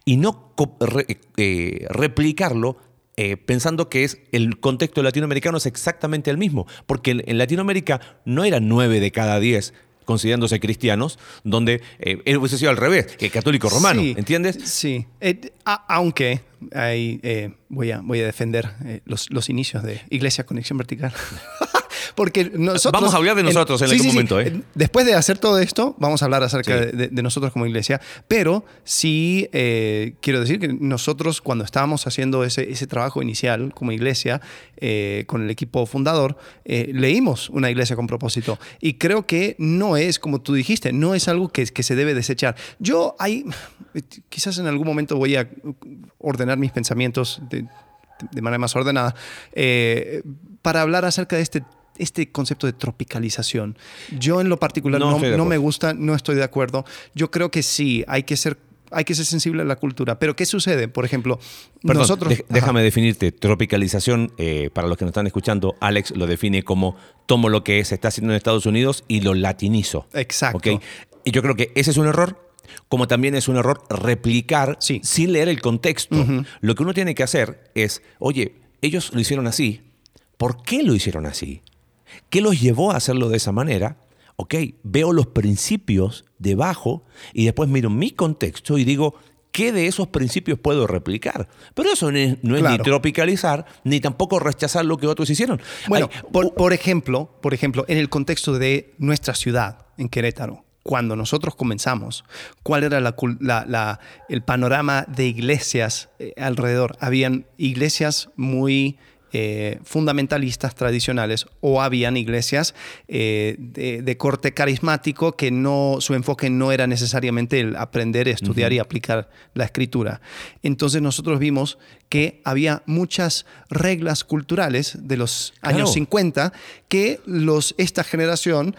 y no re- eh, replicarlo eh, pensando que es el contexto latinoamericano es exactamente el mismo, porque en Latinoamérica no eran nueve de cada diez considerándose cristianos, donde eh, hubiese sido al revés, que católico romano, Sí, ¿entiendes? Sí, Eh, a- aunque ahí, eh, voy, a, voy a defender eh, los, los inicios de Iglesia Conexión Vertical. (laughs) Porque nosotros... Vamos a hablar de nosotros en algún momento, ¿eh? Después de hacer todo esto, vamos a hablar acerca de, nosotros como iglesia, pero sí eh, quiero decir que nosotros cuando estábamos haciendo ese, ese trabajo inicial como iglesia, eh, con el equipo fundador, eh, leímos una iglesia con propósito y creo que no es, como tú dijiste, no es algo que, que se debe desechar. Yo hay, quizás en algún momento voy a ordenar mis pensamientos de, de manera más ordenada eh, para hablar acerca de este este concepto de tropicalización. Yo en lo particular No me gusta, no estoy de acuerdo. Yo creo que sí, hay que ser, hay que ser sensible a la cultura. Pero ¿qué sucede? Por ejemplo, Perdón, nosotros... déjame definirte. Tropicalización, eh, para los que nos están escuchando, Alex lo define como tomo lo que se está haciendo en Estados Unidos y lo latinizo. Exacto. ¿ok? Y yo creo que ese es un error, como también es un error replicar Sí. sin leer el contexto. Lo que uno tiene que hacer es, oye, ellos lo hicieron así. ¿Por qué lo hicieron así? ¿Qué los llevó a hacerlo de esa manera? Ok, veo los principios debajo y después miro mi contexto y digo, ¿qué de esos principios puedo replicar? Pero eso no es, no es ni tropicalizar, ni tampoco rechazar lo que otros hicieron. Bueno, Hay- por, por ejemplo, por ejemplo, en el contexto de nuestra ciudad, en Querétaro, cuando nosotros comenzamos, ¿cuál era la cul- la- la- el panorama de iglesias eh, alrededor? Habían iglesias muy eh, fundamentalistas tradicionales o habían iglesias eh, de, de corte carismático que no, su enfoque no era necesariamente el aprender, estudiar y aplicar la escritura. Entonces nosotros vimos que había muchas reglas culturales de los Claro. años 50 que los, esta generación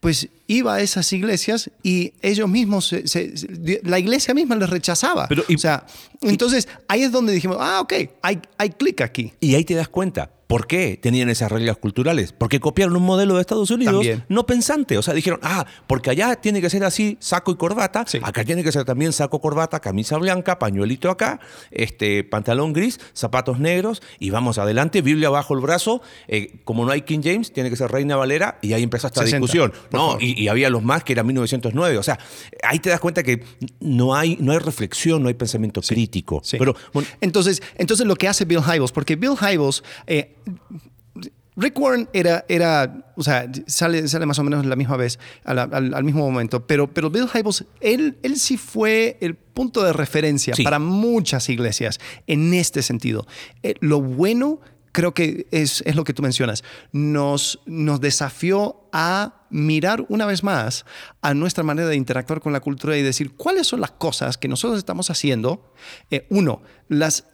pues iba a esas iglesias y ellos mismos, se- se- se- la iglesia misma les rechazaba. Pero, y- o sea, entonces ahí es donde dijimos, ah, ok, hay, hay clic aquí. Y ahí te das cuenta. ¿Por qué tenían esas reglas culturales? Porque copiaron un modelo de Estados Unidos También. no pensante. O sea, dijeron, ah, porque allá tiene que ser así, saco y corbata. Sí. Acá tiene que ser también saco, corbata, camisa blanca, pañuelito acá, este, pantalón gris, zapatos negros y vamos adelante, Biblia bajo el brazo. Eh, como no hay King James, tiene que ser Reina Valera y ahí empezó esta 60, discusión. No, y, y había los más que era 1909. O sea, ahí te das cuenta que no hay, no hay reflexión, no hay pensamiento crítico. Sí. Pero bueno, entonces, entonces lo que hace Bill Hybels, porque Bill Hybels, eh, Rick Warren era, era, o sea, sale, sale más o menos la misma vez, al, al mismo momento, pero, pero Bill Hybels, él, él sí fue el punto de referencia Sí. para muchas iglesias en este sentido. Eh, lo bueno creo que es, es lo que tú mencionas, nos, nos desafió a mirar una vez más a nuestra manera de interactuar con la cultura y decir cuáles son las cosas que nosotros estamos haciendo. Eh, uno, las,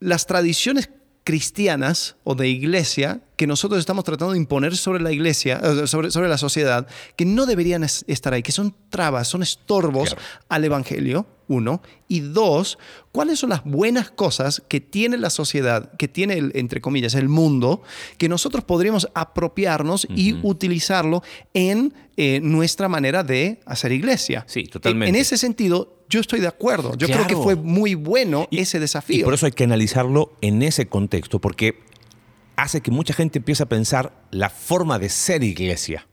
las tradiciones cristianas o de iglesia que nosotros estamos tratando de imponer sobre la iglesia, eh, sobre, sobre la sociedad, que no deberían es- estar ahí, que son trabas, son estorbos Claro. al evangelio, uno. Y dos, cuáles son las buenas cosas que tiene la sociedad, que tiene, el, entre comillas, el mundo, que nosotros podríamos apropiarnos y utilizarlo en eh, nuestra manera de hacer iglesia. Sí, En- totalmente. En ese sentido, yo estoy de acuerdo. Yo creo que fue muy bueno Y- ese desafío. Y por eso hay que analizarlo en ese contexto, porque hace que mucha gente empiece a pensar la forma de ser iglesia.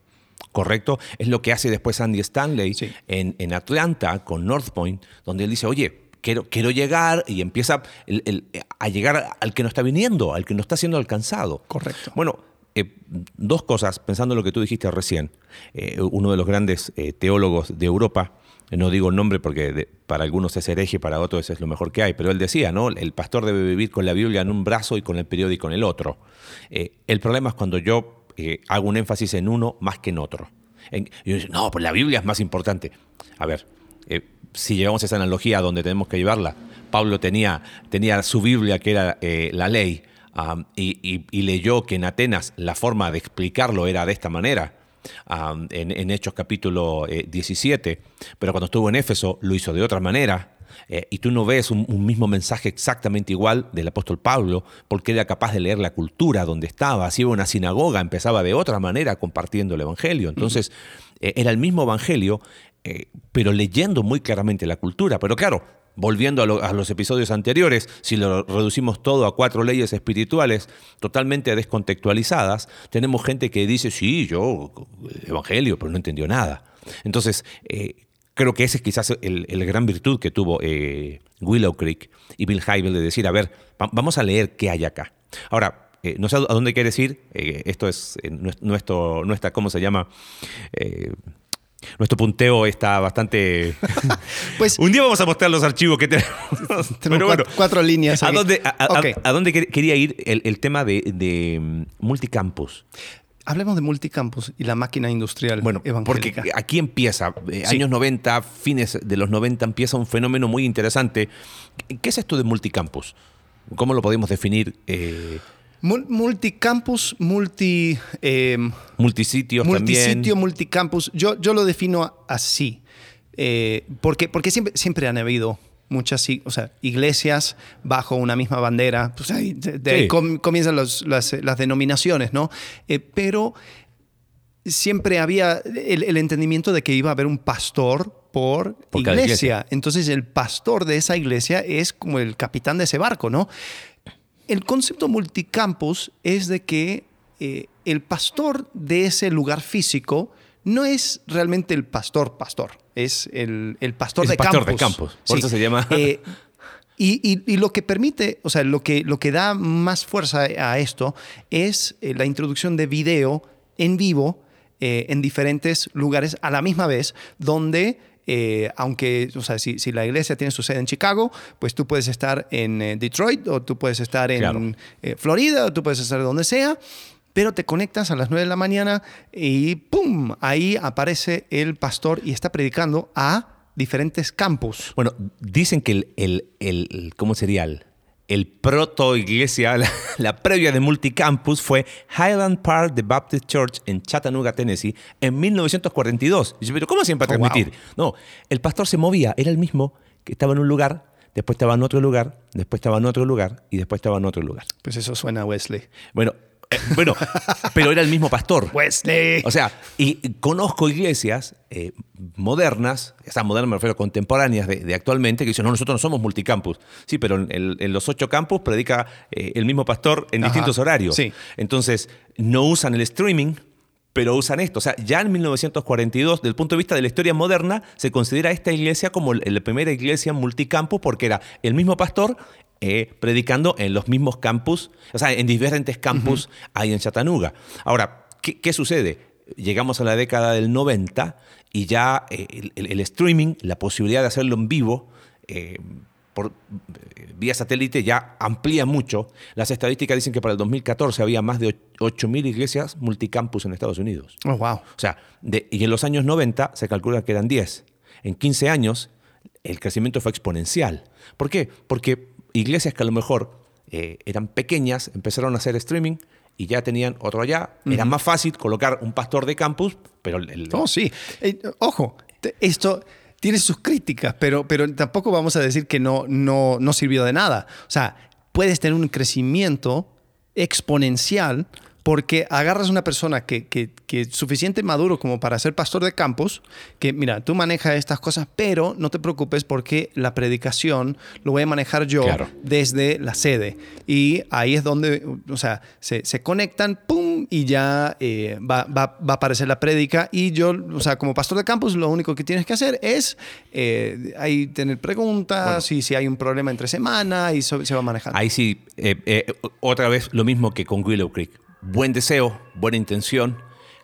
¿Correcto? Es lo que hace después Andy Stanley Sí. en, en Atlanta con North Point, donde él dice, oye, quiero, quiero llegar y empieza el- el- a llegar al que no está viniendo, al que no está siendo alcanzado. Correcto. Bueno, eh, dos cosas, pensando en lo que tú dijiste recién. Eh, uno de los grandes eh, teólogos de Europa, no digo el nombre porque de- para algunos es hereje, para otros es lo mejor que hay, pero él decía, ¿no? El pastor debe vivir con la Biblia en un brazo y con el periódico en el otro. El problema es cuando yo eh, hago un énfasis en uno más que en otro. No, pues la Biblia es más importante. A ver, eh, si llevamos esa analogía a donde tenemos que llevarla, Pablo tenía, tenía su Biblia que era eh, la ley y leyó que en Atenas la forma de explicarlo era de esta manera. Um, en, en Hechos capítulo eh, 17, pero cuando estuvo en Éfeso lo hizo de otra manera. eh, y tú no ves un, un mismo mensaje exactamente igual del apóstol Pablo, porque era capaz de leer la cultura donde estaba. Si iba a una sinagoga, empezaba de otra manera compartiendo el evangelio. Entonces, eh, era el mismo evangelio, eh, pero leyendo muy claramente la cultura. Pero claro, volviendo a, lo- a los episodios anteriores, si lo reducimos todo a cuatro leyes espirituales totalmente descontextualizadas, tenemos gente que dice, sí, yo, evangelio, pero no entendió nada. Entonces, eh, creo que ese es quizás el, gran virtud que tuvo eh, Willow Creek y Bill Hybel de decir, a ver, va- vamos a leer qué hay acá. Ahora, eh, no sé a dónde quieres ir, eh, esto es nues- nuestro, nuestra, ¿cómo se llama? Nuestro punteo está bastante... (laughs) Pues- Un día vamos a mostrar los archivos que tenemos. Tenemos Pero cuatro, cuatro líneas. ¿A dónde, a, a- Ok. a dónde quer- quería ir el, el tema de, de, mm, multicampus? Hablemos de multicampus y la máquina industrial Bueno, porque evangélica. aquí empieza, eh, Sí. años 90, fines de los 90, empieza un fenómeno muy interesante. ¿Qué es esto de multicampus? ¿Cómo lo podemos definir? Eh, multicampus, multi, eh, multisitios multisitio, también. multicampus. Yo, yo lo defino así. Eh, porque, porque siempre, siempre han habido muchas i- o sea, iglesias bajo una misma bandera. Pues ahí, de, de ahí Sí. com- comienzan los- las, las denominaciones, ¿no? Eh, pero siempre había el, el entendimiento de que iba a haber un pastor por, iglesia. Entonces el pastor de esa iglesia es como el capitán de ese barco, ¿no? El concepto multicampus es de que eh, el pastor de ese lugar físico no es realmente el pastor pastor, es el, el pastor, Es de, el pastor campus. de campus, por eso se llama- Eh, y, y- y lo que permite, o sea, lo que, lo que da más fuerza a esto es eh, la introducción de video en vivo eh, en diferentes lugares a la misma vez, donde, eh, aunque, o sea, si, si la iglesia tiene su sede en Chicago, pues tú puedes estar en eh, Detroit o tú puedes estar en Claro. eh, Florida o tú puedes estar donde sea. Pero te conectas a las 9 de la mañana y ¡pum! Ahí aparece el pastor y está predicando a diferentes campus. Bueno, dicen que el, el- el- el- ¿cómo sería? El, el proto iglesia, (laughs) la, la previa de multicampus fue Highland Park The Baptist Church en Chattanooga, Tennessee, en 1942. Y yo, pero ¿cómo hacían para Oh, wow. transmitir? No, el pastor se movía, era el mismo que estaba en un lugar, después estaba en otro lugar, después estaba en otro lugar y después estaba en otro lugar. Pues eso suena a Wesley. Bueno, eh, bueno, pero era el mismo pastor. Wesley. O sea, y y conozco iglesias eh, modernas, esas modernas me refiero contemporáneas de, de actualmente, que dicen, no, nosotros no somos multicampus. Sí, pero en, el- en los ocho campus predica eh, el mismo pastor en Ajá, distintos horarios. sí. Entonces, no usan el streaming, pero usan esto. O sea, ya en 1942, desde el punto de vista de la historia moderna, se considera esta iglesia como la primera iglesia multicampus porque era el mismo pastor eh, predicando en los mismos campus, o sea, en diferentes campus ahí en Chattanooga. Ahora, ¿qué, qué sucede? Llegamos a la década del 90 y ya eh, el, el- el streaming, la posibilidad de hacerlo en vivo, eh, por eh, vía satélite ya amplía mucho. Las estadísticas dicen que para el 2014 había más de 8.000 iglesias multicampus en Estados Unidos. Oh, wow. O sea, de- y en los años 90 se calcula que eran 10. En 15 años el crecimiento fue exponencial. ¿Por qué? Porque iglesias que a lo mejor eh, eran pequeñas empezaron a hacer streaming y ya tenían otro allá. Era más fácil colocar un pastor de campus, pero el- el- Oh, sí. Eh, ojo, esto tiene sus críticas, pero, pero tampoco vamos a decir que no, no, no sirvió de nada. O sea, puedes tener un crecimiento exponencial porque agarras una persona que, que, que es suficiente maduro como para ser pastor de campus, que mira, tú manejas estas cosas, pero no te preocupes porque la predicación lo voy a manejar yo Claro. desde la sede. Y ahí es donde, o sea, se, se conectan, ¡pum! Y ya eh, va, va- va a aparecer la prédica. Y yo, o sea, como pastor de campus, lo único que tienes que hacer es eh, ahí tener preguntas y si hay un problema entre semana y so- se va manejando. Ahí sí, eh, eh, otra vez lo mismo que con Willow Creek. Buen deseo, buena intención.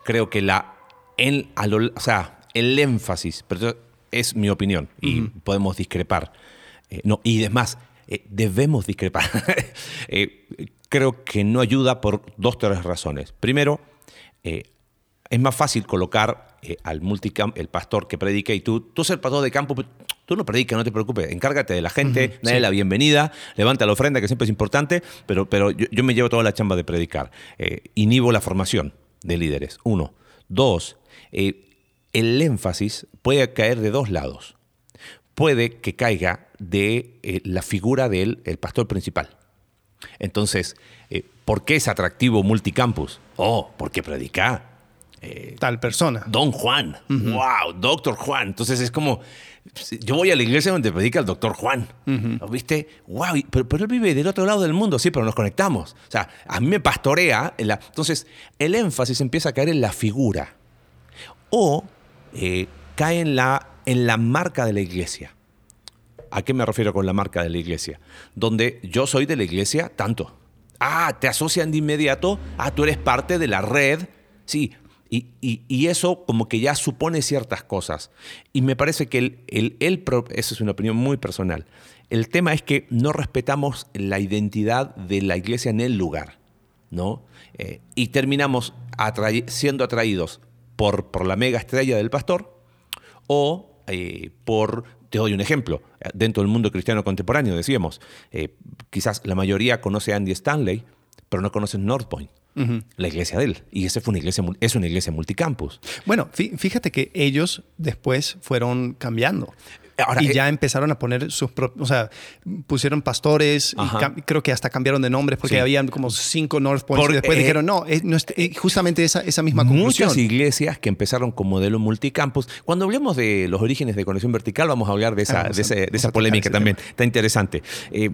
Creo que la, el, a lo- o sea, el énfasis, pero es mi opinión y podemos discrepar. Eh, no, y además, eh, debemos discrepar. (laughs) Eh, creo que no ayuda por dos, tres razones. Primero, es más fácil colocar al multicamp, el pastor que predica y tú, tú ser pastor de campo, tú no predicas, no te preocupes, encárgate de la gente, dale sí. la bienvenida, levanta la ofrenda, que siempre es importante, pero, pero yo, yo me llevo toda la chamba de predicar. Eh, inhibo la formación de líderes, uno. Dos, eh, el énfasis puede caer de dos lados. Puede que caiga de eh, la figura del el pastor principal. Entonces, ¿por qué es atractivo multicampus? Oh, porque predica. Tal persona. Don Juan. Wow, Doctor Juan. Entonces es como, yo voy a la iglesia donde predica el Doctor Juan. ¿Lo ¿Viste? Wow, pero, pero él vive del otro lado del mundo, sí, pero nos conectamos. O sea, a mí me pastorea. en la- entonces, el énfasis empieza a caer en la figura. O eh, cae en la, en la marca de la iglesia. ¿A qué me refiero con la marca de la iglesia? Donde yo soy de la iglesia tanto. Ah, te asocian de inmediato. Ah, tú eres parte de la red. Sí. Y, y- y eso como que ya supone ciertas cosas. Y me parece que el, el, el eso es una opinión muy personal. El tema es que no respetamos la identidad de la iglesia en el lugar. ¿no? Eh, y terminamos atrai- siendo atraídos por, por la mega estrella del pastor o eh, por, te doy un ejemplo, dentro del mundo cristiano contemporáneo, decíamos, eh, quizás la mayoría conoce a Andy Stanley, pero no conocen North Point, la iglesia de él. Y esa fue una iglesia, es una iglesia multicampus. Bueno, fí- fíjate que ellos después fueron cambiando. Ahora, y eh, ya empezaron a poner sus propios, o sea, pusieron pastores y creo que hasta cambiaron de nombres porque Sí. habían como cinco North Points Por- y después eh, dijeron, no, es, no es- eh, justamente esa, esa misma conclusión. Muchas iglesias que empezaron con modelo multicampus. Cuando hablemos de los orígenes de conexión vertical, vamos a hablar de esa, Ah, de a- ese- de esa polémica también. tema. Está interesante. Eh,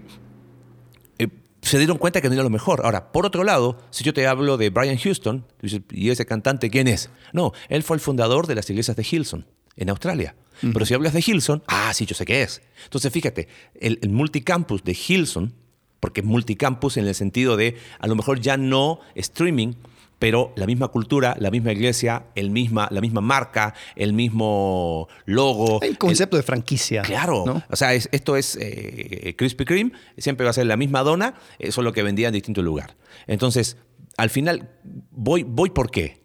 se dieron cuenta que no era lo mejor. Ahora, por otro lado, si yo te hablo de Brian Houston, y ese cantante, ¿quién es? No, él fue el fundador de las iglesias de Hilson, en Australia. Pero si hablas de Hilson, ah, sí, yo sé qué es. Entonces, fíjate, el, el multicampus de Hilson, porque es multicampus en el sentido de, a lo mejor ya no streaming, pero la misma cultura, la misma iglesia, el misma, la misma marca, el mismo logo. El concepto de franquicia. Claro. ¿no? O sea, es- esto es eh, Krispy Kreme, siempre va a ser la misma dona, eso es lo que vendía en distinto lugar. Entonces, al final, voy, voy por qué.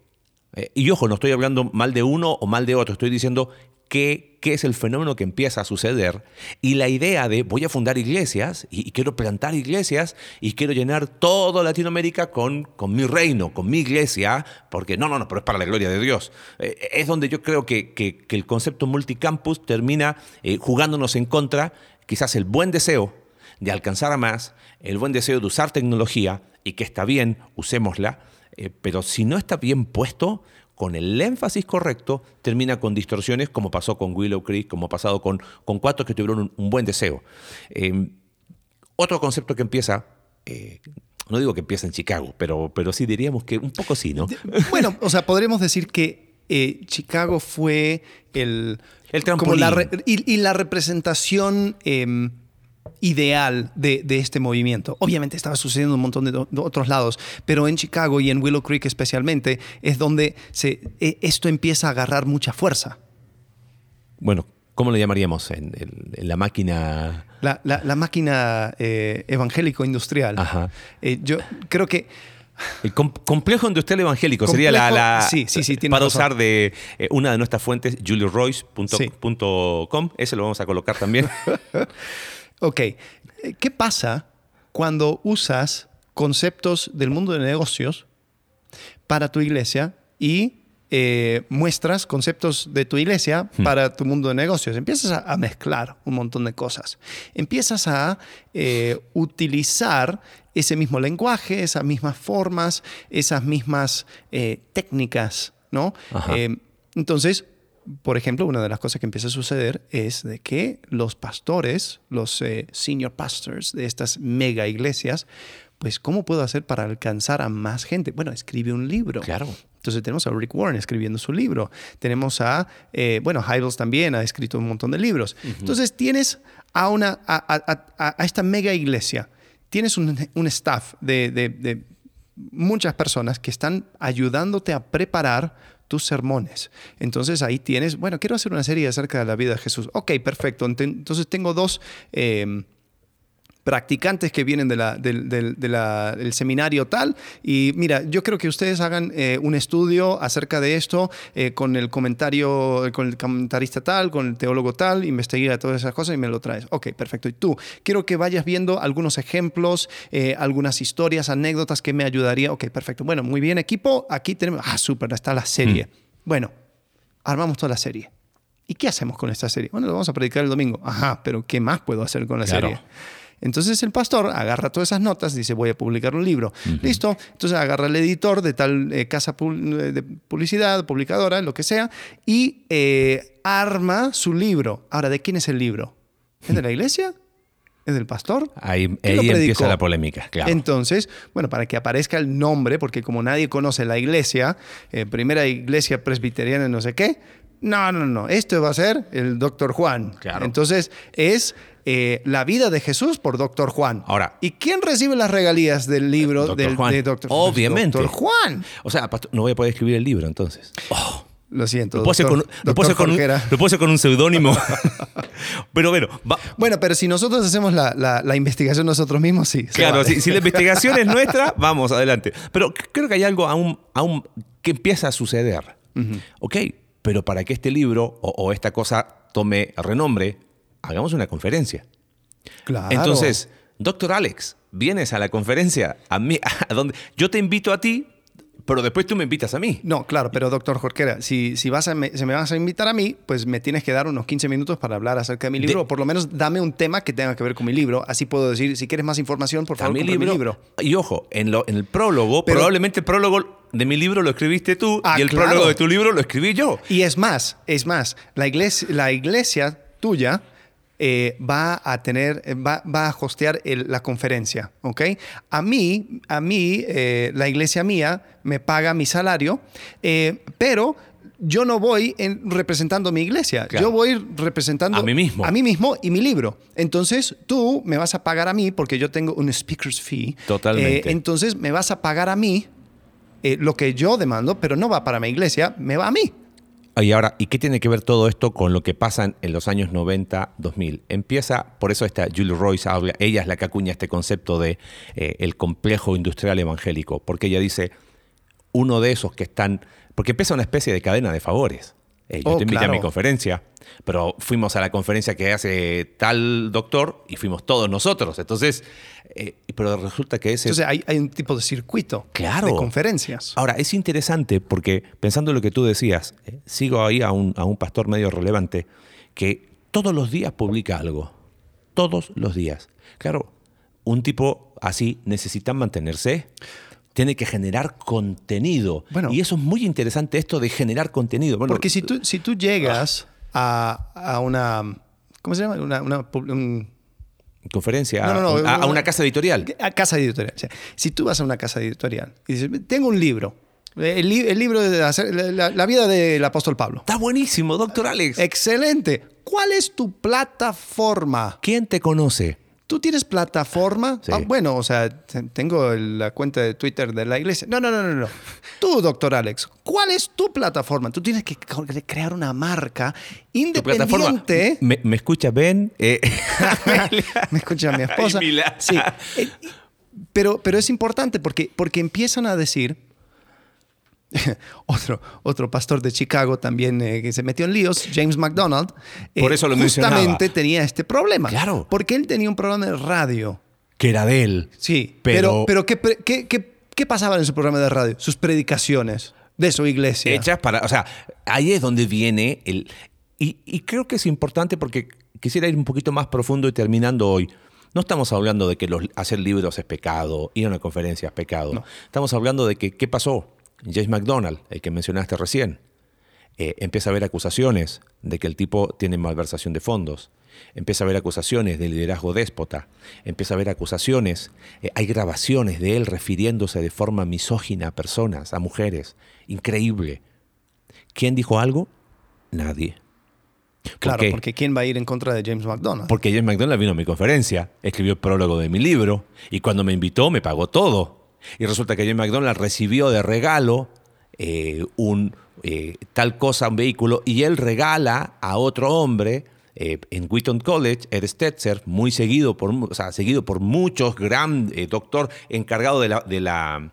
Eh, y ojo, no estoy hablando mal de uno o mal de otro, estoy diciendo qué, es el fenómeno que empieza a suceder y la idea de voy a fundar iglesias y, quiero plantar iglesias y quiero llenar toda Latinoamérica con, con mi reino, con mi iglesia, porque no, no, no, pero es para la gloria de Dios. Eh, es donde yo creo que, que- el concepto multicampus termina eh, jugándonos en contra, quizás el buen deseo de alcanzar a más, el buen deseo de usar tecnología y que está bien, usémosla, eh, pero si no está bien puesto, con el énfasis correcto, termina con distorsiones como pasó con Willow Creek, como ha pasado con, con cuatro que tuvieron un, un buen deseo. Eh, otro concepto que empieza, eh, no digo que empieza en Chicago, pero, pero sí diríamos que un poco sí, ¿no? Bueno, o sea, podremos decir que eh, Chicago fue el... El como la re- trampolín. y, y la representación eh, ideal de, de este movimiento. Obviamente estaba sucediendo en un montón de, otros lados, pero en Chicago y en Willow Creek especialmente es donde se, eh, esto empieza a agarrar mucha fuerza. Bueno, ¿cómo le llamaríamos en, en- en la máquina? La, la- la máquina eh, evangélico-industrial. Eh, yo creo que El com- complejo industrial evangélico sería la, sí, sí, sí, para razón. usar de eh, una de nuestras fuentes, julioroyce.com. Ese lo vamos a colocar también. (laughs) Ok, eh, ¿qué pasa cuando usas conceptos del mundo de negocios para tu iglesia y eh, muestras conceptos de tu iglesia para tu mundo de negocios? Empiezas a, a mezclar un montón de cosas. Empiezas a eh, utilizar ese mismo lenguaje, esas mismas formas, esas mismas eh, técnicas, ¿no? Ajá. Entonces, por ejemplo, una de las cosas que empieza a suceder es de que los pastores, los eh, senior pastors de estas mega iglesias, pues ¿cómo puedo hacer para alcanzar a más gente? Bueno, escribe un libro. Claro. Entonces tenemos a Rick Warren escribiendo su libro. Tenemos a, eh, bueno, Hybels también ha escrito un montón de libros. Entonces tienes a, una, a, a- a- a esta mega iglesia, tienes un, un staff de, de- de muchas personas que están ayudándote a preparar tus sermones. Entonces ahí tienes, bueno, quiero hacer una serie acerca de la vida de Jesús. Ok, perfecto. Entonces tengo dos... eh, practicantes que vienen de la- del, del- de la- del seminario tal. Y mira, yo creo que ustedes hagan eh, un estudio acerca de esto eh, con el comentario, con el comentarista tal, con el teólogo tal, investiga todas esas cosas y me lo traes. Ok, perfecto. Y tú, quiero que vayas viendo algunos ejemplos, eh, algunas historias, anécdotas que me ayudaría. Ok, perfecto. Bueno, muy bien, equipo. Aquí tenemos, ah, súper, está la serie. Bueno, armamos toda la serie. ¿Y qué hacemos con esta serie? Bueno, lo vamos a predicar el domingo. Ajá, pero ¿qué más puedo hacer con la Claro. serie? Entonces el pastor agarra todas esas notas, dice voy a publicar un libro. Listo. Entonces agarra el editor de tal eh, casa pul- de publicidad, publicadora, lo que sea, y eh, arma su libro. Ahora, ¿de quién es el libro? ¿Es de la iglesia? ¿Es del pastor? Ahí, ¿Quién lo ahí empieza la polémica, claro. Entonces, bueno, para que aparezca el nombre, porque como nadie conoce la iglesia, eh, primera iglesia presbiteriana, no sé qué, no, no, no, esto va a ser el doctor Juan. Claro. Entonces, es eh, la vida de Jesús por doctor Juan. Ahora- ¿y quién recibe las regalías del libro Dr. del, Juan. de doctor Obviamente. Doctor Juan. O sea, no voy a poder escribir el libro entonces. Oh, Lo siento. lo, puedo hacer con, lo con un, con un seudónimo. (laughs) Pero bueno, va- Bueno, pero si nosotros hacemos la, la- la investigación nosotros mismos, sí. Claro, vale. si, si la investigación es nuestra, (laughs) vamos, adelante. Pero creo que hay algo aún, aún que empieza a suceder. Ok, pero para que este libro o, o esta cosa tome renombre, hagamos una conferencia. Claro. Entonces, doctor Alex, vienes a la conferencia, a mí, (laughs) a donde yo te invito a ti, pero después tú me invitas a mí. No, claro, pero doctor Jorquera, si, si, vas a me, si me vas a invitar a mí, pues me tienes que dar unos 15 minutos para hablar acerca de mi libro, De- o por lo menos dame un tema que tenga que ver con mi libro. Así puedo decir, si quieres más información, por favor, mi libro, mi libro. Y ojo, en, lo- en el prólogo, Pero- probablemente el prólogo de mi libro lo escribiste tú Ah, y el claro. prólogo de tu libro lo escribí yo. Y es más, es más, la iglesia, la iglesia tuya eh, va a tener, eh, va, va a hostear el- la conferencia, ¿ok? A mí, a mí, eh, la iglesia mía me paga mi salario, eh, pero yo no voy en- representando mi iglesia, Claro. yo voy representando A mí mismo. a mí mismo y mi libro. Entonces tú me vas a pagar a mí porque yo tengo un speaker's fee. Totalmente. Entonces me vas a pagar a mí lo que yo demando, pero no va para mi iglesia, me va a mí. Y ahora, ¿y qué tiene que ver todo esto con lo que pasa en- los años 90-2000? Empieza, por eso esta Julie Royce habla, ella es la que acuña este concepto de eh, el complejo industrial evangélico, porque ella dice, uno de esos que están, porque empieza una especie de cadena de favores. Eh, yo Oh, te invité a mi conferencia, pero fuimos a la conferencia que hace tal doctor y fuimos todos nosotros. Entonces, eh, pero resulta que ese... Entonces hay, hay un tipo de circuito Claro. de conferencias. Ahora, es interesante porque pensando en lo que tú decías, eh, sigo ahí a un, a un pastor medio relevante que todos los días publica algo. Todos los días. Claro, un tipo así necesita mantenerse. Tiene que generar contenido. Bueno. y eso es muy interesante, esto de generar contenido. Bueno, Porque si tú, si tú llegas a, a una... ¿Cómo se llama? Una, una pub- un- conferencia, No, no, no, a, a una- casa editorial. a casa editorial. O sea, si tú vas a una casa editorial y dices, tengo un libro, el, li- el libro de la, la vida del apóstol Pablo. Está buenísimo, doctor Alex. Excelente. ¿Cuál es tu plataforma? ¿Quién te conoce? ¿Tú tienes plataforma? Sí. Ah, bueno, o sea, te- tengo la cuenta de Twitter de la iglesia. No, no, no, no, no. Tú, doctor Alex, ¿cuál es tu plataforma? Tú tienes que crear una marca independiente. ¿Me, me escucha Ben? Eh, (laughs) Me escucha mi esposa. Sí. Eh, Pero, pero es importante porque, porque empiezan a decir. (laughs) otro, otro pastor de Chicago también eh, que se metió en líos, James McDonald. eh, Por eso lo mencionaba. Justamente tenía este problema. Claro. Porque él tenía un programa de radio. que era de él. Sí. Pero- Pero, ¿qué, qué, qué, qué pasaba en su programa de radio? Sus predicaciones de su iglesia. hechas para, o sea, ahí es donde viene el... Y, y creo que es importante porque quisiera ir un poquito más profundo y terminando hoy. No estamos hablando de que los- hacer libros es pecado, ir a una conferencia es pecado. Estamos hablando de que, ¿qué pasó? James McDonald, el que mencionaste recién, eh, empieza a haber acusaciones de que el tipo tiene malversación de fondos. Empieza a haber acusaciones de liderazgo déspota. Empieza a haber acusaciones. eh, hay grabaciones de él refiriéndose de forma misógina a personas, a mujeres. Increíble. ¿Quién dijo algo? Nadie. ¿Por Claro, qué? porque ¿quién va a ir en contra de James McDonald? Porque James McDonald vino a mi conferencia, escribió el prólogo de mi libro y cuando me invitó me pagó todo. Y resulta que James McDonald recibió de regalo eh, un eh, tal cosa, un vehículo, y él regala a otro hombre eh, en Wheaton College, Ed Stetzer, muy seguido por, mu- o sea, seguido por muchos, gran doctor encargado de la, de la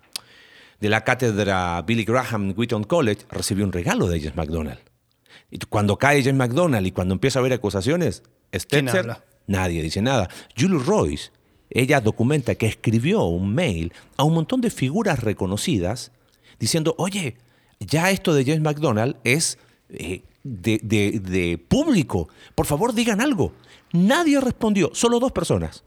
de la cátedra Billy Graham en Wheaton College, recibió un regalo de James McDonald. Y cuando cae James McDonald y cuando empieza a haber acusaciones, ¿Quién Stetzer, nadie dice nada. Julie Royce, ella documenta que escribió un mail a un montón de figuras reconocidas diciendo, oye, ya esto de James McDonald es eh, de, de- de público. Por favor, digan algo. Nadie respondió, solo dos personas.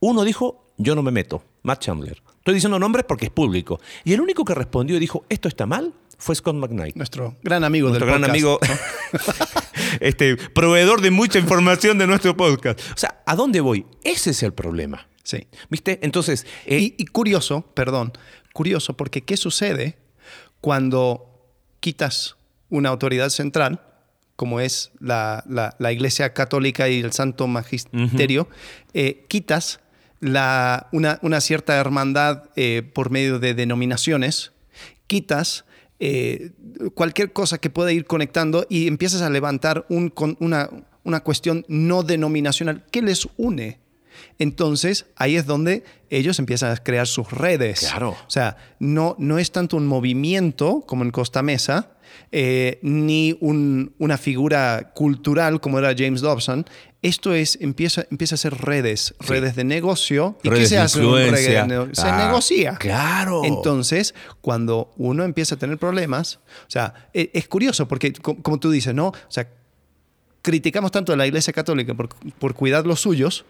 Uno dijo, yo no me meto, Matt Chandler. Estoy diciendo nombres porque es público. Y el único que respondió y dijo, esto está mal, fue Scott McKnight. Nuestro gran amigo Nuestro del gran podcast. amigo, (laughs) este, proveedor de mucha información de nuestro podcast. O sea, ¿a dónde voy? Ese es el problema. Sí. ¿Viste? Entonces, eh, Y, y curioso, perdón, curioso, porque ¿qué sucede cuando quitas una autoridad central, como es la, la- la Iglesia Católica y el Santo Magisterio, eh, quitas la- una, una cierta hermandad eh, por medio de denominaciones, quitas eh, cualquier cosa que pueda ir conectando y empiezas a levantar un con- una, una cuestión no denominacional que les une. Entonces, ahí es donde ellos empiezan a crear sus redes. Claro. O sea, no, no es tanto un movimiento como en Costa Mesa, eh, ni un- una figura cultural como era James Dobson. Esto es, empieza, empieza a ser redes, redes de negocio. ¿Y Redes qué se hace? en un influencia. reggae? Se Ah, negocia. claro. Entonces, cuando uno empieza a tener problemas, o sea, e- es curioso porque, co- como tú dices, ¿no? O sea, criticamos tanto a la Iglesia Católica por, por cuidar los suyos,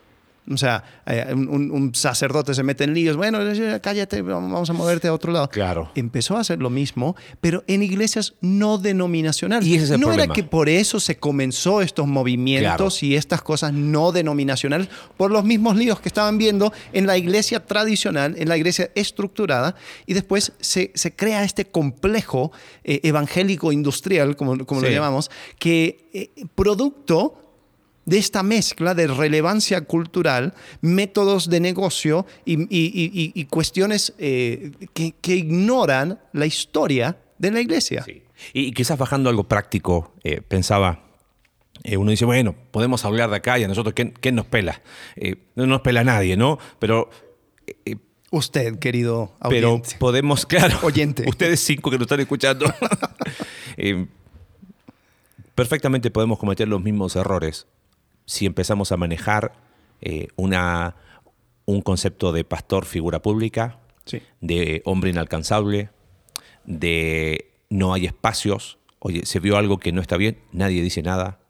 O sea, eh, un, un sacerdote se mete en líos, bueno, eh, cállate, vamos a moverte a otro lado. Claro. Empezó a hacer lo mismo, pero en iglesias no denominacionales. Y ese es el no era que por eso se comenzó estos movimientos y estas cosas no denominacionales, por los mismos líos que estaban viendo en la iglesia tradicional, en la iglesia estructurada, y después se, se crea este complejo eh, evangélico industrial, como, como lo llamamos, que eh, producto de esta mezcla de relevancia cultural, métodos de negocio y, y- y- y cuestiones eh, que, que ignoran la historia de la iglesia. Sí. Y, quizás bajando algo práctico, eh, pensaba, eh, uno dice, bueno, podemos hablar de acá y a nosotros, ¿quién, quién nos pela? No nos pela nadie, ¿no? Pero, Usted, querido pero oyente. podemos, (laughs) claro, Oyente. ustedes cinco que nos están escuchando, (laughs) eh, perfectamente podemos cometer los mismos errores si empezamos a manejar eh, una, un concepto de pastor figura pública, Sí. de hombre inalcanzable, de no hay espacios, oye, se vio algo que no está bien, nadie dice nada,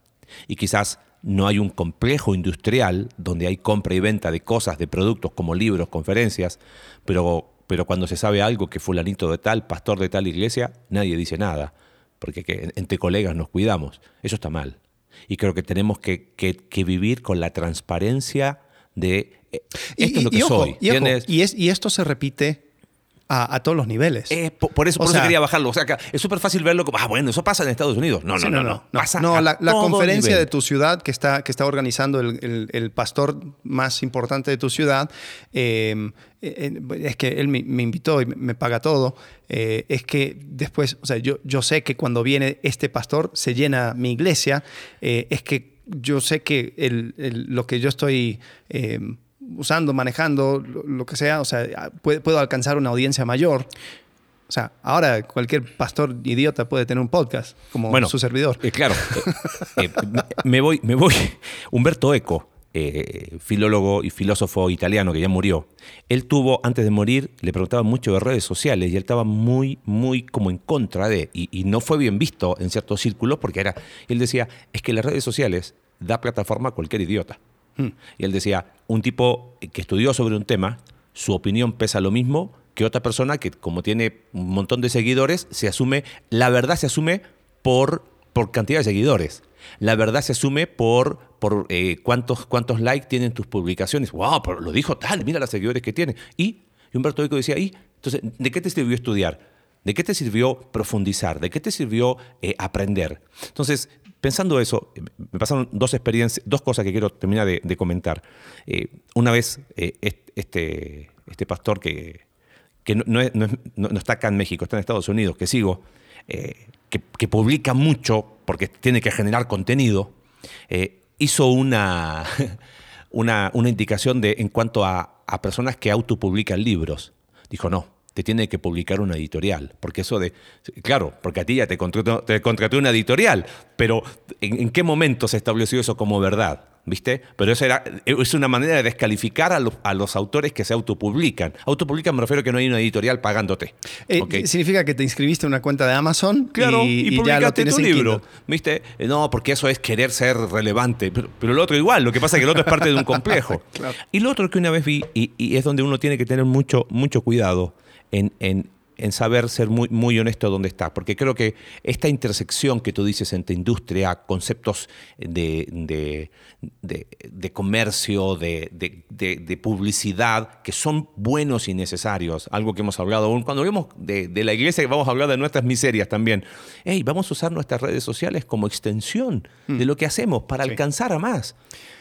y quizás no hay un complejo industrial donde hay compra y venta de cosas, de productos como libros, conferencias, pero, pero cuando se sabe algo que fulanito de tal, pastor de tal iglesia, nadie dice nada, porque que entre colegas nos cuidamos, eso está mal. Y creo que tenemos que, que- que vivir con la transparencia de eh, esto es lo que soy. y, ojo, ¿entiendes? y es- y esto se repite a, a todos los niveles. Eh, po- por eso, por eso sea- quería bajarlo. O sea, es súper fácil verlo como, ah, bueno, eso pasa en Estados Unidos. No, no, Sí, no, no. Pasa No, a la, la todo conferencia nivel. de tu ciudad que está, que está organizando el, el- el pastor más importante de tu ciudad, eh, eh, es que él me, me invitó y me, paga todo, eh, es que después, o sea, yo, yo sé que cuando viene este pastor se llena mi iglesia, eh, es que yo sé que el- el- lo que yo estoy... usando, manejando, lo, lo que sea, o sea, puedo, puedo alcanzar una audiencia mayor. O sea, ahora cualquier pastor idiota puede tener un podcast como Bueno, su servidor. eh, claro. eh, eh, me- me voy, me voy. (laughs) Humberto Eco, eh, filólogo y filósofo italiano que ya murió, él tuvo, antes de morir, le preguntaban mucho de redes sociales y él estaba muy, muy como en contra de, y, y no fue bien visto en ciertos círculos porque era, él decía, es que las redes sociales da plataforma a cualquier idiota. Y él decía, un tipo que estudió sobre un tema, su opinión pesa lo mismo que otra persona que como tiene un montón de seguidores, se asume, la verdad se asume por, por cantidad de seguidores. La verdad se asume por, por eh, cuántos, cuántos likes tienen tus publicaciones. ¡Wow! Pero lo dijo tal, mira los seguidores que tiene. Y, y Humberto Eco decía, ¿y? Entonces, ¿de qué te sirvió estudiar? ¿De qué te sirvió profundizar? ¿De qué te sirvió eh, aprender? Entonces, pensando eso, me pasaron dos experiencias, dos cosas que quiero terminar de, comentar. Eh, una vez, eh, est- este, este pastor que, no, no es- no es- no- no está acá en México, está en Estados Unidos, que sigo, eh, que, publica mucho porque tiene que generar contenido, hizo (laughs) una, una, indicación de, en cuanto a personas que autopublican libros. Dijo, no, te tiene que publicar una editorial, porque eso de, claro, porque a ti ya te contrató, te contrató una editorial, pero ¿en, en qué momento se estableció eso como verdad? ¿Viste? Pero eso era, es una manera de descalificar a los, a los autores que se autopublican. Autopublican me refiero a que no hay una editorial pagándote. Eh. Significa que te inscribiste en una cuenta de Amazon Claro, y, y, y ya lo publicaste tienes tu en libro. Kindle. ¿Viste? Eh, No, porque eso es querer ser relevante. Pero, pero el otro igual, lo que pasa es que el otro es parte de un complejo. (laughs) Claro. Y lo otro que una vez vi, y, y es donde uno tiene que tener mucho, mucho cuidado en, en- en saber ser muy, muy honesto donde está. Porque creo que esta intersección que tú dices entre industria, conceptos de, de- de- de comercio, de, de- de- de publicidad, que son buenos y necesarios, algo que hemos hablado, aún cuando hablamos de, de la iglesia, vamos a hablar de nuestras miserias también. Hey, vamos a usar nuestras redes sociales como extensión de lo que hacemos para Sí. alcanzar a más.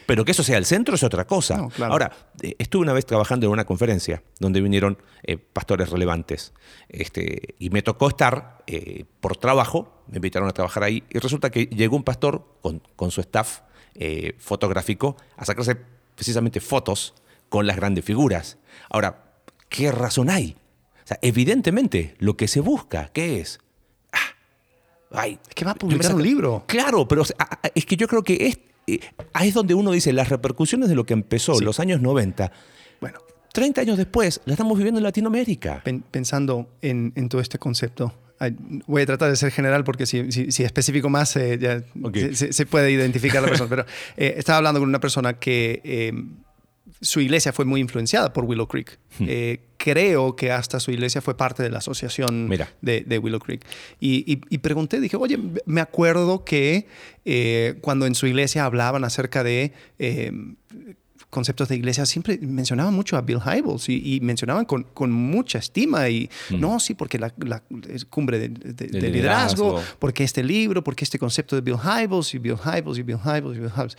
Pero que eso sea el centro es otra cosa. No, claro. Ahora, eh, estuve una vez trabajando en una conferencia donde vinieron eh, pastores relevantes este, y me tocó estar eh, por trabajo, me invitaron a trabajar ahí y resulta que llegó un pastor con, con su staff eh, fotográfico a sacarse precisamente fotos con las grandes figuras. Ahora, ¿qué razón hay? O sea, evidentemente lo que se busca, ¿qué es? Ah, ay, Es que va a publicar un libro. Claro, pero o sea, es que yo creo que es, ahí es donde uno dice las repercusiones de lo que empezó en Sí. los años 90. Bueno, 30 años después, la estamos viviendo en Latinoamérica. pen- pensando en, en todo este concepto, voy a tratar de ser general porque si, si, si especifico más eh, ya se puede identificar la (laughs) persona. Pero eh, estaba hablando con una persona que eh, su iglesia fue muy influenciada por Willow Creek. Eh, creo que hasta su iglesia fue parte de la asociación de, de Willow Creek. Y, y- y pregunté, dije, oye, me acuerdo que eh, cuando en su iglesia hablaban acerca de eh, conceptos de iglesia, siempre mencionaban mucho a Bill Hybels y, y mencionaban con, con mucha estima. Y no, sí, porque la, la es cumbre de, de- de De liderazgo, liderazgo. porque este libro, porque este concepto de Bill Hybels y Bill Hybels y Bill Hybels y Bill Hybels.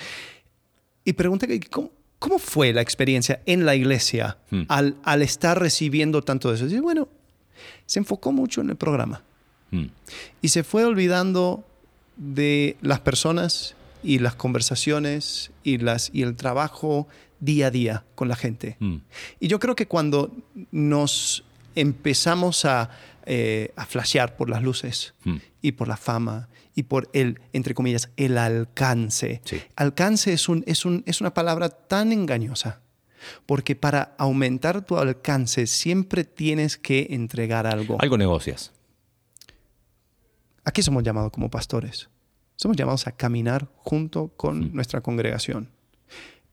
Y pregunté, ¿cómo, cómo fue la experiencia en la iglesia Hmm. al, al estar recibiendo tanto de eso? Y bueno, se enfocó mucho en el programa Mm. y se fue olvidando de las personas y las conversaciones y, las, y el trabajo día a día con la gente. Mm. Y yo creo que cuando nos empezamos a, eh, a flashear por las luces y por la fama y por el, entre comillas, el alcance. Sí. Alcance es, un, es, un, es una palabra tan engañosa. Porque para aumentar tu alcance siempre tienes que entregar algo. Algo negocias. ¿A qué somos llamados como pastores? Somos llamados a caminar junto con nuestra congregación.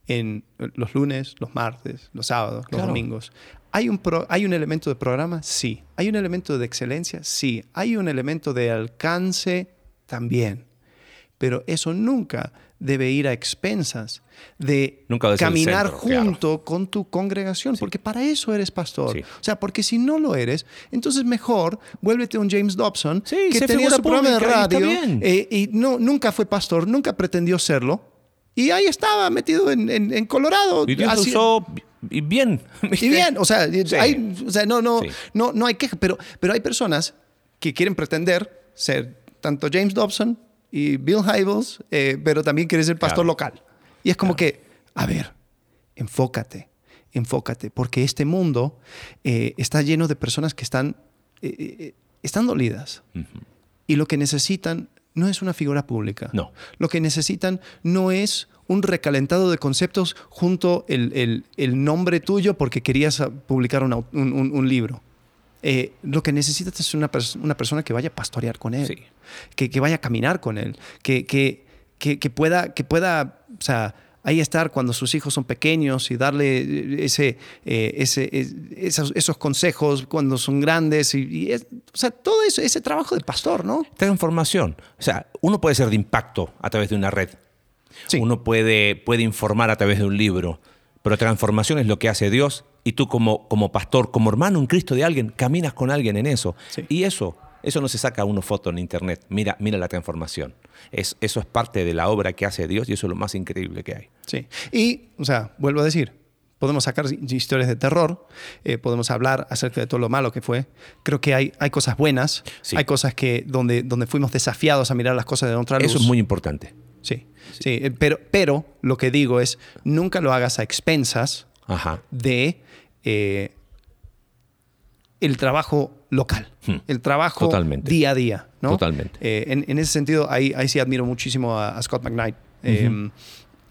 En los lunes, los martes, los sábados, los domingos. ¿Hay un, pro- ¿Hay un elemento de programa? Sí. ¿Hay un elemento de excelencia? Sí. ¿Hay un elemento de alcance? También. Pero eso nunca debe ir a expensas de Nunca caminar centro, claro. junto con tu congregación, porque para eso eres pastor. Sí. O sea, porque si no lo eres, entonces mejor vuélvete un James Dobson Sí, que tenía su programa de y radio bien. eh, y no, nunca fue pastor, nunca pretendió serlo. Y ahí estaba metido en, en- en Colorado. Y Dios lo así- usó y bien. y bien, o sea, Sí. hay- o sea, no, no, Sí. no, no hay queja, pero, pero hay personas que quieren pretender ser tanto James Dobson y Bill Hybels, eh, pero también quieren ser pastor Claro. local. Y es como que, a ver, enfócate, enfócate, porque este mundo eh, está lleno de personas que están, eh, están dolidas. Y lo que necesitan no es una figura pública. No. Lo que necesitan no es un recalentado de conceptos junto el, el- el nombre tuyo porque querías publicar una- un, un- un libro. Eh, lo que necesitas es una, pers- una persona que vaya a pastorear con él, Sí. que, que vaya a caminar con él, que, que, que, que pueda, que pueda, o sea, ahí estar cuando sus hijos son pequeños y darle ese, eh, ese, es- esos, esos consejos cuando son grandes. Y, y es- o sea, todo eso, ese trabajo de pastor, ¿no? Transformación. O sea, uno puede ser de impacto a través de una red. Sí. Uno puede, puede informar a través de un libro. Pero transformación es lo que hace Dios. Y tú como, como pastor, como hermano en Cristo de alguien, caminas con alguien en eso. Sí. Y eso, eso no se saca uno foto en internet. Mira, mira la transformación. Es, eso es parte de la obra que hace Dios y eso es lo más increíble que hay. Sí. Y, o sea, vuelvo a decir, podemos sacar historias de terror, eh, podemos hablar acerca de todo lo malo que fue. Creo que hay, hay cosas buenas, Sí. hay cosas que donde, donde fuimos desafiados a mirar las cosas de otra luz. Eso es muy importante. Sí, sí. eh, Pero, pero lo que digo es, nunca lo hagas a expensas Ajá. de eh, el trabajo local, Hmm. el trabajo Totalmente. día a día. ¿no? Totalmente. Eh, en, en ese sentido, ahí, ahí sí admiro muchísimo a, a Scott McKnight. Eh,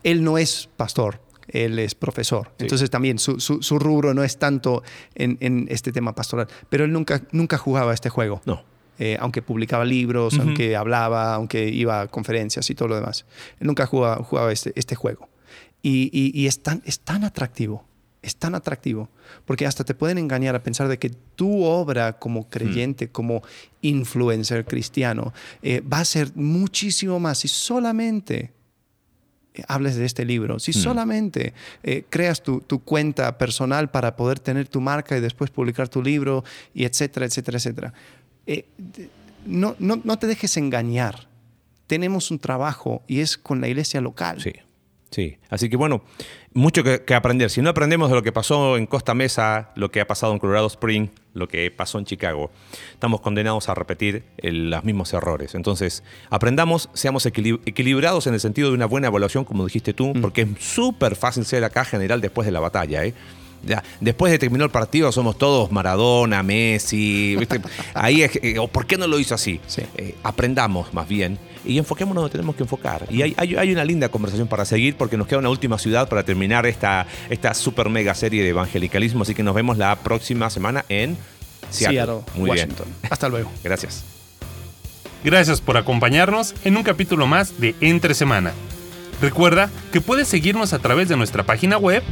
él no es pastor, él es profesor. Sí. Entonces también su, su- su rubro no es tanto en, en este tema pastoral, pero él nunca, nunca jugaba este juego. No. Eh, aunque publicaba libros, aunque hablaba, aunque iba a conferencias y todo lo demás. Él nunca jugaba, jugaba este, este juego. Y, y- y es, tan, es tan atractivo, es tan atractivo, porque hasta te pueden engañar a pensar de que tu obra como creyente, como influencer cristiano, eh, va a ser muchísimo más si solamente eh, hables de este libro, si solamente eh, creas tu, tu cuenta personal para poder tener tu marca y después publicar tu libro, y etcétera, etcétera, etcétera. Eh, no, no, no te dejes engañar. Tenemos un trabajo y es con la iglesia local. Sí, sí. Así que bueno, mucho que, que aprender. Si no aprendemos de lo que pasó en Costa Mesa, lo que ha pasado en Colorado Spring, lo que pasó en Chicago, estamos condenados a repetir el- los mismos errores. Entonces, aprendamos, seamos equili- equilibrados en el sentido de una buena evaluación, como dijiste tú, porque es súper fácil ser acá general después de la batalla, ¿eh? Ya, después de terminar el partido somos todos Maradona, Messi, ¿viste? (laughs) Ahí es, eh, ¿por qué no lo hizo así? Sí. Eh, aprendamos más bien y enfoquémonos donde tenemos que enfocar. Y hay, hay- hay una linda conversación para seguir porque nos queda una última ciudad para terminar esta, esta super mega serie de evangelicalismo. Así que nos vemos la próxima semana en Seattle. Seattle, Muy Washington. Hasta luego. Gracias. Gracias por acompañarnos en un capítulo más de Entre Semana. Recuerda que puedes seguirnos a través de nuestra página web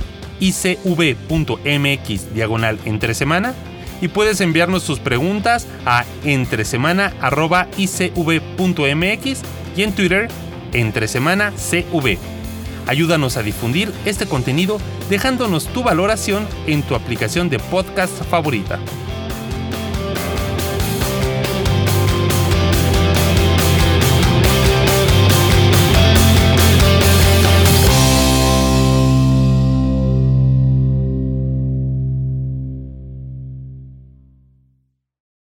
icv.mx diagonal entre semana y puedes enviarnos tus preguntas a entresemana.icv.mx y en Twitter entresemanacv. Ayúdanos a difundir este contenido dejándonos tu valoración en tu aplicación de podcast favorita.